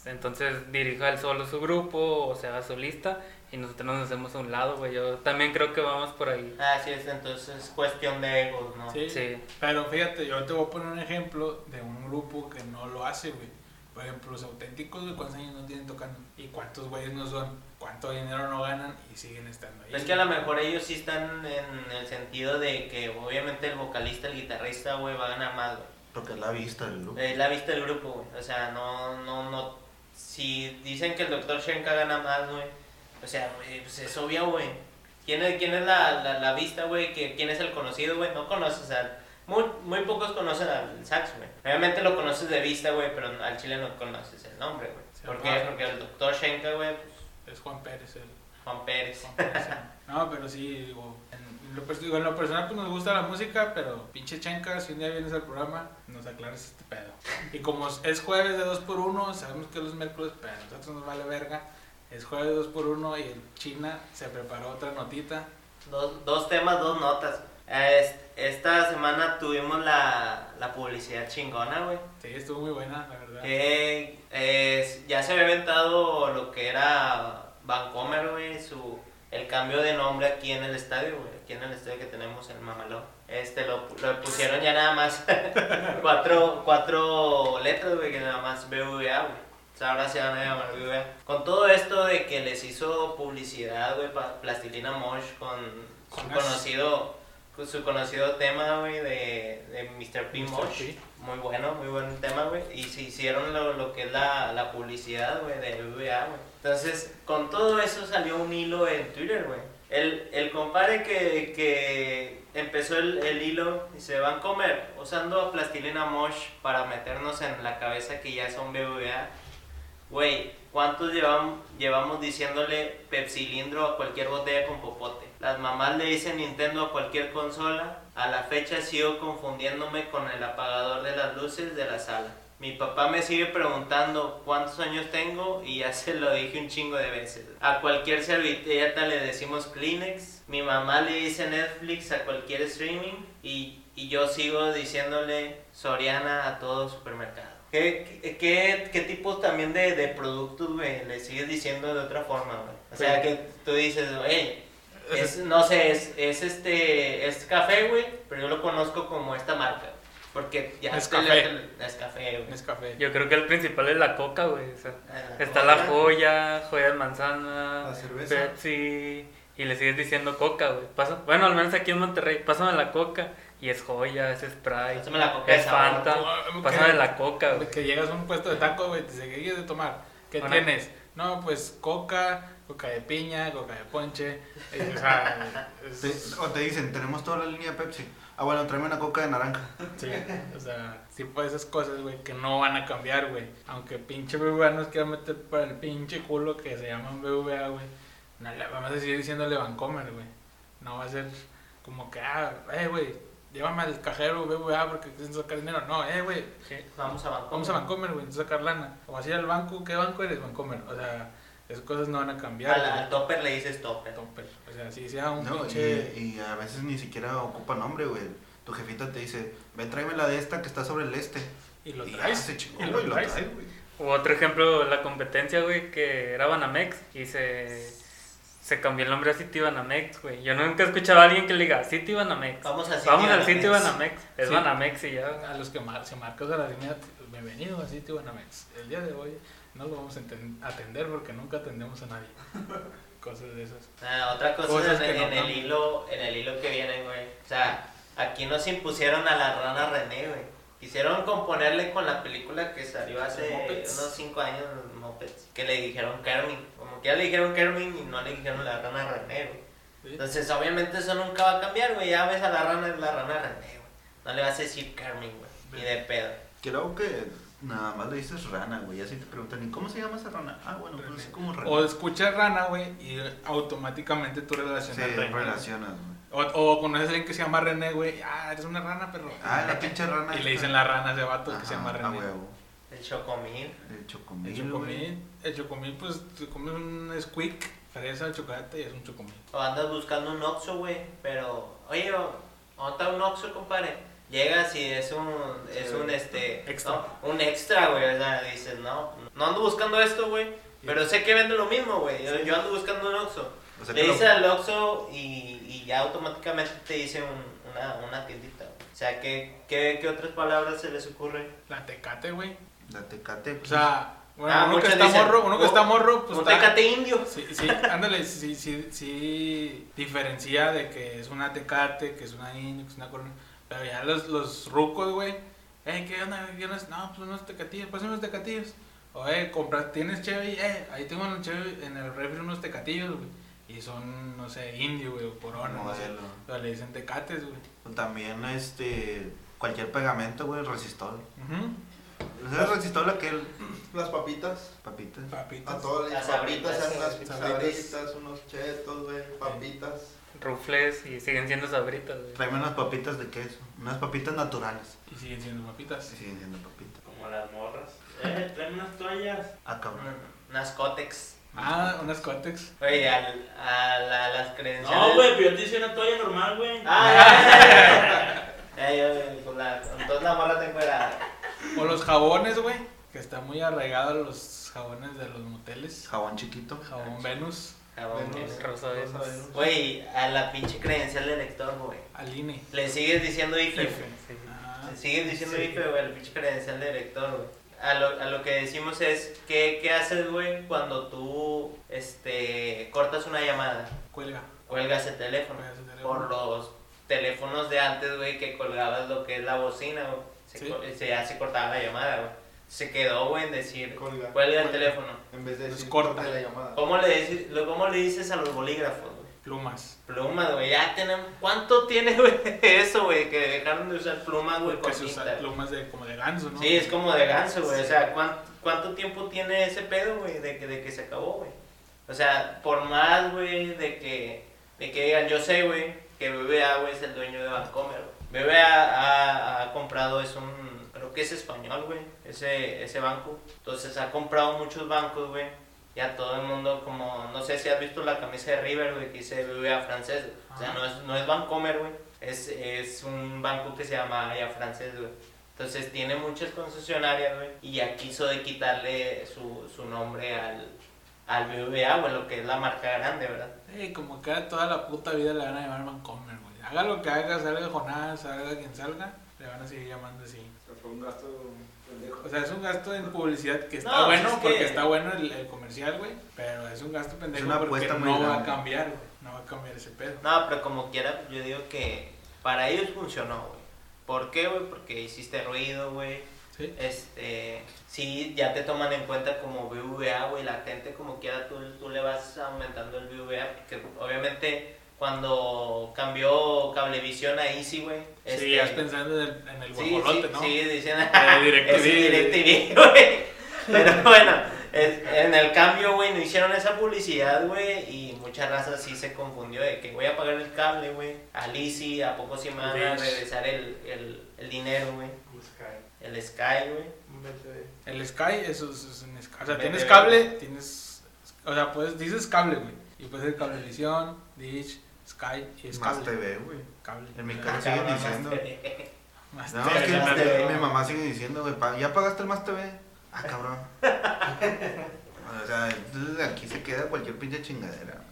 entonces dirija él solo su grupo o se haga solista. Y nosotros nos hacemos a un lado, güey. Yo también creo que vamos por ahí. Así es, entonces es cuestión de egos, ¿no? Sí. Sí. Pero fíjate, yo te voy a poner un ejemplo de un grupo que no lo hace, güey. Por ejemplo, los auténticos, güey, ¿cuántos años no tienen tocando? ¿Y cuántos güeyes no son? ¿Cuánto dinero no ganan y siguen estando ahí? Es que a lo mejor ellos sí están en el sentido de que obviamente el vocalista, el guitarrista, güey, va a ganar más, güey. Porque es la vista del grupo. Es la vista del grupo, güey. O sea, no, no, no. Si dicen que el doctor Shenka gana más, güey. O sea, güey, pues es obvio, güey. ¿Quién es, quién es la, la, la vista, güey? ¿Qui- ¿Quién es el conocido, güey? No conoces al... Muy, muy pocos conocen al sax, güey. Obviamente lo conoces de vista, güey, pero al chile no conoces el nombre, güey. Sí, ¿Por qué? Porque el doctor Shenka, güey, pues, Es Juan Pérez el... Juan Pérez. Juan Pérez. No, pero sí, digo, en lo, digo, en lo personal pues nos gusta la música, pero pinche chenca, si un día vienes al programa, nos aclaras este pedo. Y como es jueves de 2x1, sabemos que es los miércoles, pero a nosotros nos vale verga. Es jueves de 2x1 y el China se preparó otra notita. Dos, dos temas, dos notas. Es- Esta semana tuvimos la, la publicidad chingona, güey. Sí, estuvo muy buena, la verdad. Eh, ya se había inventado lo que era Vancomer, güey, su el cambio de nombre aquí en el estadio, güey, aquí en el estadio que tenemos en Mamaló. Este lo, lo pusieron ya nada más cuatro, cuatro letras, güey, que nada más BVA, güey. Ahora se van a llamar BVA. Con todo esto de que les hizo publicidad, güey, Plastilina Mosh con su conocido con su conocido tema, güey, de, de Mr. P. Mr. Mosh. P. Muy bueno, muy buen tema, güey. Y se hicieron lo, lo que es la, la publicidad, güey, de BBA, güey. Entonces, con todo eso salió un hilo en Twitter, güey. El, el compadre que, que empezó el, el hilo y se van a comer usando plastilina Mosh para meternos en la cabeza que ya son BBVA. Güey, ¿cuántos llevamos, llevamos diciéndole pepsilindro a cualquier botella con popote? Las mamás le dicen Nintendo a cualquier consola. A la fecha sigo confundiéndome con el apagador de las luces de la sala. Mi papá me sigue preguntando cuántos años tengo y ya se lo dije un chingo de veces. A cualquier servilleta le decimos Kleenex. Mi mamá le dice Netflix a cualquier streaming y, y yo sigo diciéndole Soriana a todo supermercado. ¿Qué, qué, qué, qué tipo también de, de productos, güey, le sigues diciendo de otra forma, güey? O sea, que tú dices, güey, es, no sé, es, es este, es café, güey, pero yo lo conozco como esta marca. Porque ya Es café. Es café, güey. Es café. Yo creo que el principal es la coca, güey. o sea, Ah, la está coca. la joya, joya de manzana, La cerveza. Pepsi, y le sigues diciendo coca, güey. Pasa- Bueno, al menos aquí en Monterrey, pásame la coca, y es joya, es Sprite, Pásame la coca de es. Fanta, ¿Cómo? pásame la coca, güey. Que llegas a un puesto de taco, güey, te dice, ¿qué quieres de tomar? ¿Qué Una- tienes? No, pues coca, coca de piña, coca de ponche. eh, o sea, es- Te- o te dicen, tenemos toda la línea de Pepsi. Ah, bueno, tráeme una coca de naranja. sí, o sea, tipo de esas cosas, güey, que no van a cambiar, güey. Aunque pinche BBVA nos quiera meter para el pinche culo que se llaman BBVA, güey. No le vamos a seguir diciéndole Vancomer, güey. No va a ser como que, ah, eh, güey, llévame al cajero BBVA porque necesito sacar dinero. No, eh, güey, Vamos a Banco. Vamos a Vancomer, güey, necesito sacar lana. O vas a ir al banco, ¿qué banco eres? Vancomer. O sea, esas cosas no van a cambiar. Al, al topper le dices topper. Topper. O sea, si sea un No, pinche. y, y a veces ni siquiera ocupa nombre, güey. Tu jefita te dice, ven, tráeme la de esta que está sobre el este. Y lo Y traes. se chingó, y lo traes. traes, güey. O otro ejemplo, la competencia, güey, que era Banamex y se, se cambió el nombre a City Banamex, güey. Yo nunca he escuchado a alguien que le diga City Banamex. Vamos a City Vamos al Banamex. City Banamex. Es Sí. Banamex y ya. A los que mar se marcas a la línea, bienvenido a Sitio Banamex. El día de hoy no lo vamos a atender porque nunca atendemos a nadie. Cosas de esas. Ah, otra cosa Cosas en, que no en el hilo, en el hilo que viene, güey. O sea, aquí nos impusieron a la rana René, güey. Quisieron componerle con la película que salió hace unos 5 años, Muppets, que le dijeron Kermit. Como que ya le dijeron Kermit y no le dijeron la rana René, güey. ¿sí? Entonces, obviamente eso nunca va a cambiar, güey. Ya ves a la rana, es la rana René, güey. No le vas a decir Kermit, güey. Ni de pedo. Creo que nada más le dices rana, güey. Así te preguntan, ¿y cómo se llama esa rana? Ah, bueno, pues es como rana. O escuchas rana, güey, y automáticamente tú Sí, relacionas René. relacionas, güey. O, o conoces a alguien que se llama René, güey. Ah, eres una rana, perro. Ah, la pinche rana. Y le dicen la rana a ese vato que Ajá, se llama René. huevo. El chocomil. El chocomil, El chocomil, el chocomil, pues te comes un squeak, fresa, chocolate y es un chocomil. O andas buscando un Oxxo, güey, pero, oye, ¿dónde está un Oxxo, compadre? Llegas y es un, es un, este, Extra. no, un extra, güey, o sea, dices, no, no ando buscando esto, güey, pero sé que vende lo mismo, güey, yo, yo ando buscando un Oxxo. O sea, Le lo- dices al Oxxo y, y ya automáticamente te dice un- una, una tiendita. O sea, ¿qué, qué, ¿qué otras palabras se les ocurren? La tecate, güey. La tecate. O sea, bueno, Ah, uno que está dicen, morro, uno que "Oh, está morro, pues un está... tecate indio. Sí, sí, ándale, sí, sí, sí diferencia de que es una tecate, que es una indio, que es una corona. Pero ya los, los rucos, güey, eh, ¿qué onda? No, pues unos tecatillos, pues unos tecatillos. O, eh, compras, tienes Chevy, eh, ahí tengo en el, Chevy, en el refri unos tecatillos, güey. Y son, no sé, indio, güey, o corona, no sé. Pero le dicen tecates, güey. O También, este. Cualquier pegamento, güey, resistol. Ujú. ¿Sabes? Las papitas. Papitas. Papitas. A todos Las papitas, sabritas, sean unas sabritas, unos chetos, güey, papitas. Rufles y siguen siendo sabritas, güey. Tráeme unas papitas de queso. Unas papitas naturales. Y siguen siendo papitas. Sí, siguen siendo papitas. Como las morras. Eh, tráeme unas toallas. Ah, cabrón. Unas cótex. Ah, unas cótex. Oye, a la- las credenciales. No, güey, pero yo te hice una toalla normal, güey. Ah, ya, ya. Ya, ya, con la- entonces la morra te encuera. O los jabones, güey, que está muy arraigado a los jabones de los moteles. Jabón chiquito. Jabón Venus, Cabrón, Venus. Rosa Rosa Venus. Güey, a la pinche credencial de lector, güey. Aline. Le sigues diciendo IFE. Ife. güey. Ah, Le sigues diciendo sí. IFE, güey, el pinche credencial de lector, güey. A lo, a lo que decimos es, ¿qué, qué haces, güey, cuando tú este, cortas una llamada? Cuelga. Cuelgas el teléfono. Cuelgas el teléfono. Por los teléfonos de antes, güey, que colgabas lo que es la bocina, güey. Se, Sí. se, ya se cortaba la llamada, güey. Se quedó, güey, en decir, Colga. cuelga el Cuelga. teléfono. En vez de decir corta. la llamada. ¿Cómo le, dices, lo- ¿Cómo le dices a los bolígrafos, güey? Plumas. Plumas, güey, ya tenemos... ¿Cuánto tiene, güey, eso, güey? Que dejaron de usar plumas, güey, con Que se usa plumas de, como de ganso, ¿no? Sí, es como de ganso, güey. O sea, ¿cuánto, cuánto tiempo tiene ese pedo, güey, de que, de que se acabó, güey? O sea, por más, güey, de que, de que digan, yo sé, güey, que BBA, güey, es el dueño de Vancomer, güey. BBA ha, ha comprado, es un, creo que es español, güey, ese, ese banco. Entonces ha comprado muchos bancos, güey. Y a todo el mundo, como, no sé si has visto la camisa de River, güey, que dice BBA francés. O sea, no es, no es Vancomer, güey. Es, es un banco que se llama ya francés, güey. Entonces tiene muchas concesionarias, güey, y ya quiso de quitarle su, su nombre al, al BBVA, güey, lo que es la marca grande, ¿verdad? Eh, como que toda la puta vida le van a llamar Vancomer, güey. Haga lo que haga, salga Jonás, salga quien salga, le van a seguir llamando así. O sea, fue un gasto pendejo. O sea, es un gasto en publicidad que está No, pues bueno, es que- porque está bueno el, el comercial, güey. Pero es un gasto pendejo una porque apuesta no va a cambiar, güey. No va a cambiar ese pedo. No, pero como quiera, yo digo que para ellos funcionó, güey. ¿Por qué, güey? Porque hiciste ruido, güey. Sí. Este, sí, ya te toman en cuenta como BVA, güey, la gente como quiera, tú, tú le vas aumentando el BVA, porque obviamente cuando cambió Cablevisión a Easy, güey. este, Seguías pensando en el, en el Sí, guajolote, sí, ¿no? sí, dicen Eh, DirecTV. DirecTV, güey. Pero bueno, es- en el cambio, güey, no hicieron esa publicidad, güey, y mucha raza sí se confundió de que voy a pagar el cable, güey, al Easy, a poco sí me van a regresar el, el, el dinero, güey, el Sky, güey. El Sky, eso es, es un Sky. O sea, BTV. tienes cable, tienes. O sea, pues dices cable, güey. Y puede ser cablevisión, Dish, Sky y es Más cable. TV, güey. Cable. En mi Ah, casa siguen diciendo. más- Más No, TV, es que Más mi- TV. mi mamá sigue diciendo, güey, ¿ya pagaste el Más TV? Ah, cabrón. o sea, entonces aquí se queda cualquier pinche chingadera.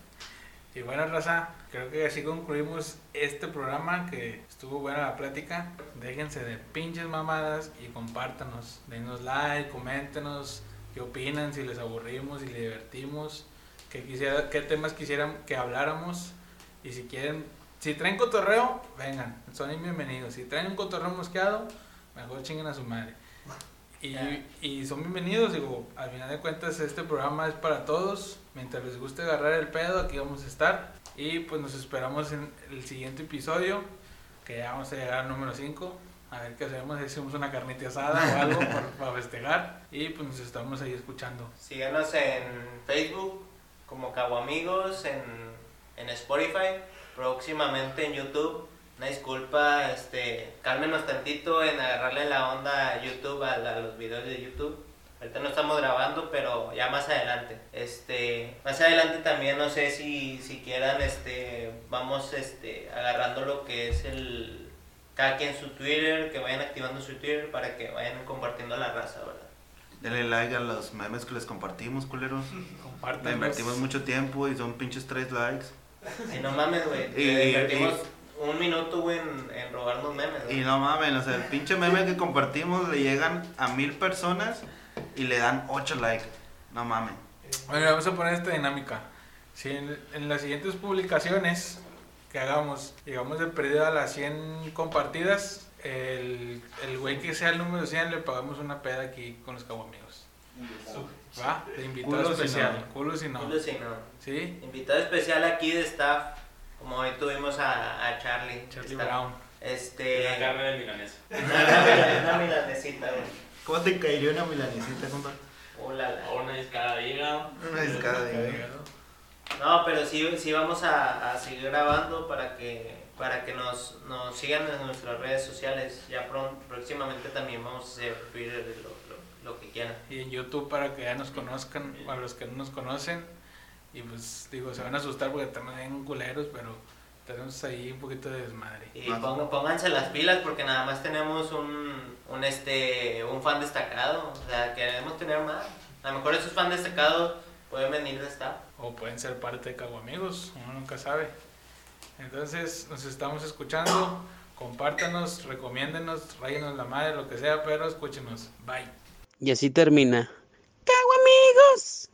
Y bueno, raza, creo que así concluimos este programa que estuvo buena la plática. Déjense de pinches mamadas y compártanos. Denos like, coméntenos qué opinan, si les aburrimos, si les divertimos, qué, quisiera, qué temas quisieran que habláramos. Y si quieren, si traen cotorreo, vengan, son bienvenidos. Si traen un cotorreo mosqueado, mejor chinguen a su madre. Y, Ya. y son bienvenidos, digo, al final de cuentas este programa es para todos. Mientras les guste agarrar el pedo, aquí vamos a estar. Y pues nos esperamos en el siguiente episodio, que ya vamos a llegar al número 5. A ver qué hacemos, si hacemos una carnita asada o algo para, para festejar. Y pues nos estamos ahí escuchando. Síganos en Facebook como Caguamigos, en, en Spotify, próximamente en YouTube. Una disculpa, este, cálmenos tantito en agarrarle la onda a YouTube, a, a los videos de YouTube. Ahorita no estamos grabando, pero ya más adelante. Este, más adelante también no sé si, si quieran, este, vamos este, agarrando lo que es el cada quien su Twitter, que vayan activando su Twitter para que vayan compartiendo la raza, ¿verdad? Denle like a los memes que les compartimos, culeros. Le Compártanos. invertimos mucho tiempo y son pinches tres likes. Ay, no mames, güey. Y- Le y- invertimos un minuto, güey, en, en robarnos memes, güey. Y no mames, o sea, el pinche meme que compartimos le llegan a mil personas y le dan ocho likes. No mames. Bueno, vamos a poner esta dinámica. Si en, en las siguientes publicaciones que hagamos, llegamos de perdido a las 100 compartidas, el, el güey que sea el número 100 le pagamos una peda aquí con los caguamigos. ¿Va? De invitado Culo especial. no. Culo si no. Culo si no. ¿Sí? Invitado especial aquí de staff, como hoy tuvimos a, a Charlie. Charlie Está- Brown. Este... Una carne de milanesa. una, milanesita, güey. ¿Cómo te caería una milanesita, compa? Uh, la, la. O una discada de hígado. Una discada de No, pero sí, sí vamos a, a seguir grabando para que para que nos, nos sigan en nuestras redes sociales. Ya pronto, próximamente también vamos a hacer Twitter, lo, lo, lo que quieran. Y en YouTube para que ya nos conozcan, a los que no nos conocen. Y pues digo, se van a asustar porque también hay culeros, pero tenemos ahí un poquito de desmadre. Y Más. pongan- pónganse las pilas porque nada más tenemos un, un, este, un fan destacado. O sea, queremos tener más. A lo mejor esos fans destacados pueden venir de staff. O pueden ser parte de Caguamigos, uno nunca sabe. Entonces, nos estamos escuchando. Compártanos, recomiéndenos, rayenos la madre, lo que sea, pero escúchenos. Bye. Y así termina. ¡Cago amigos!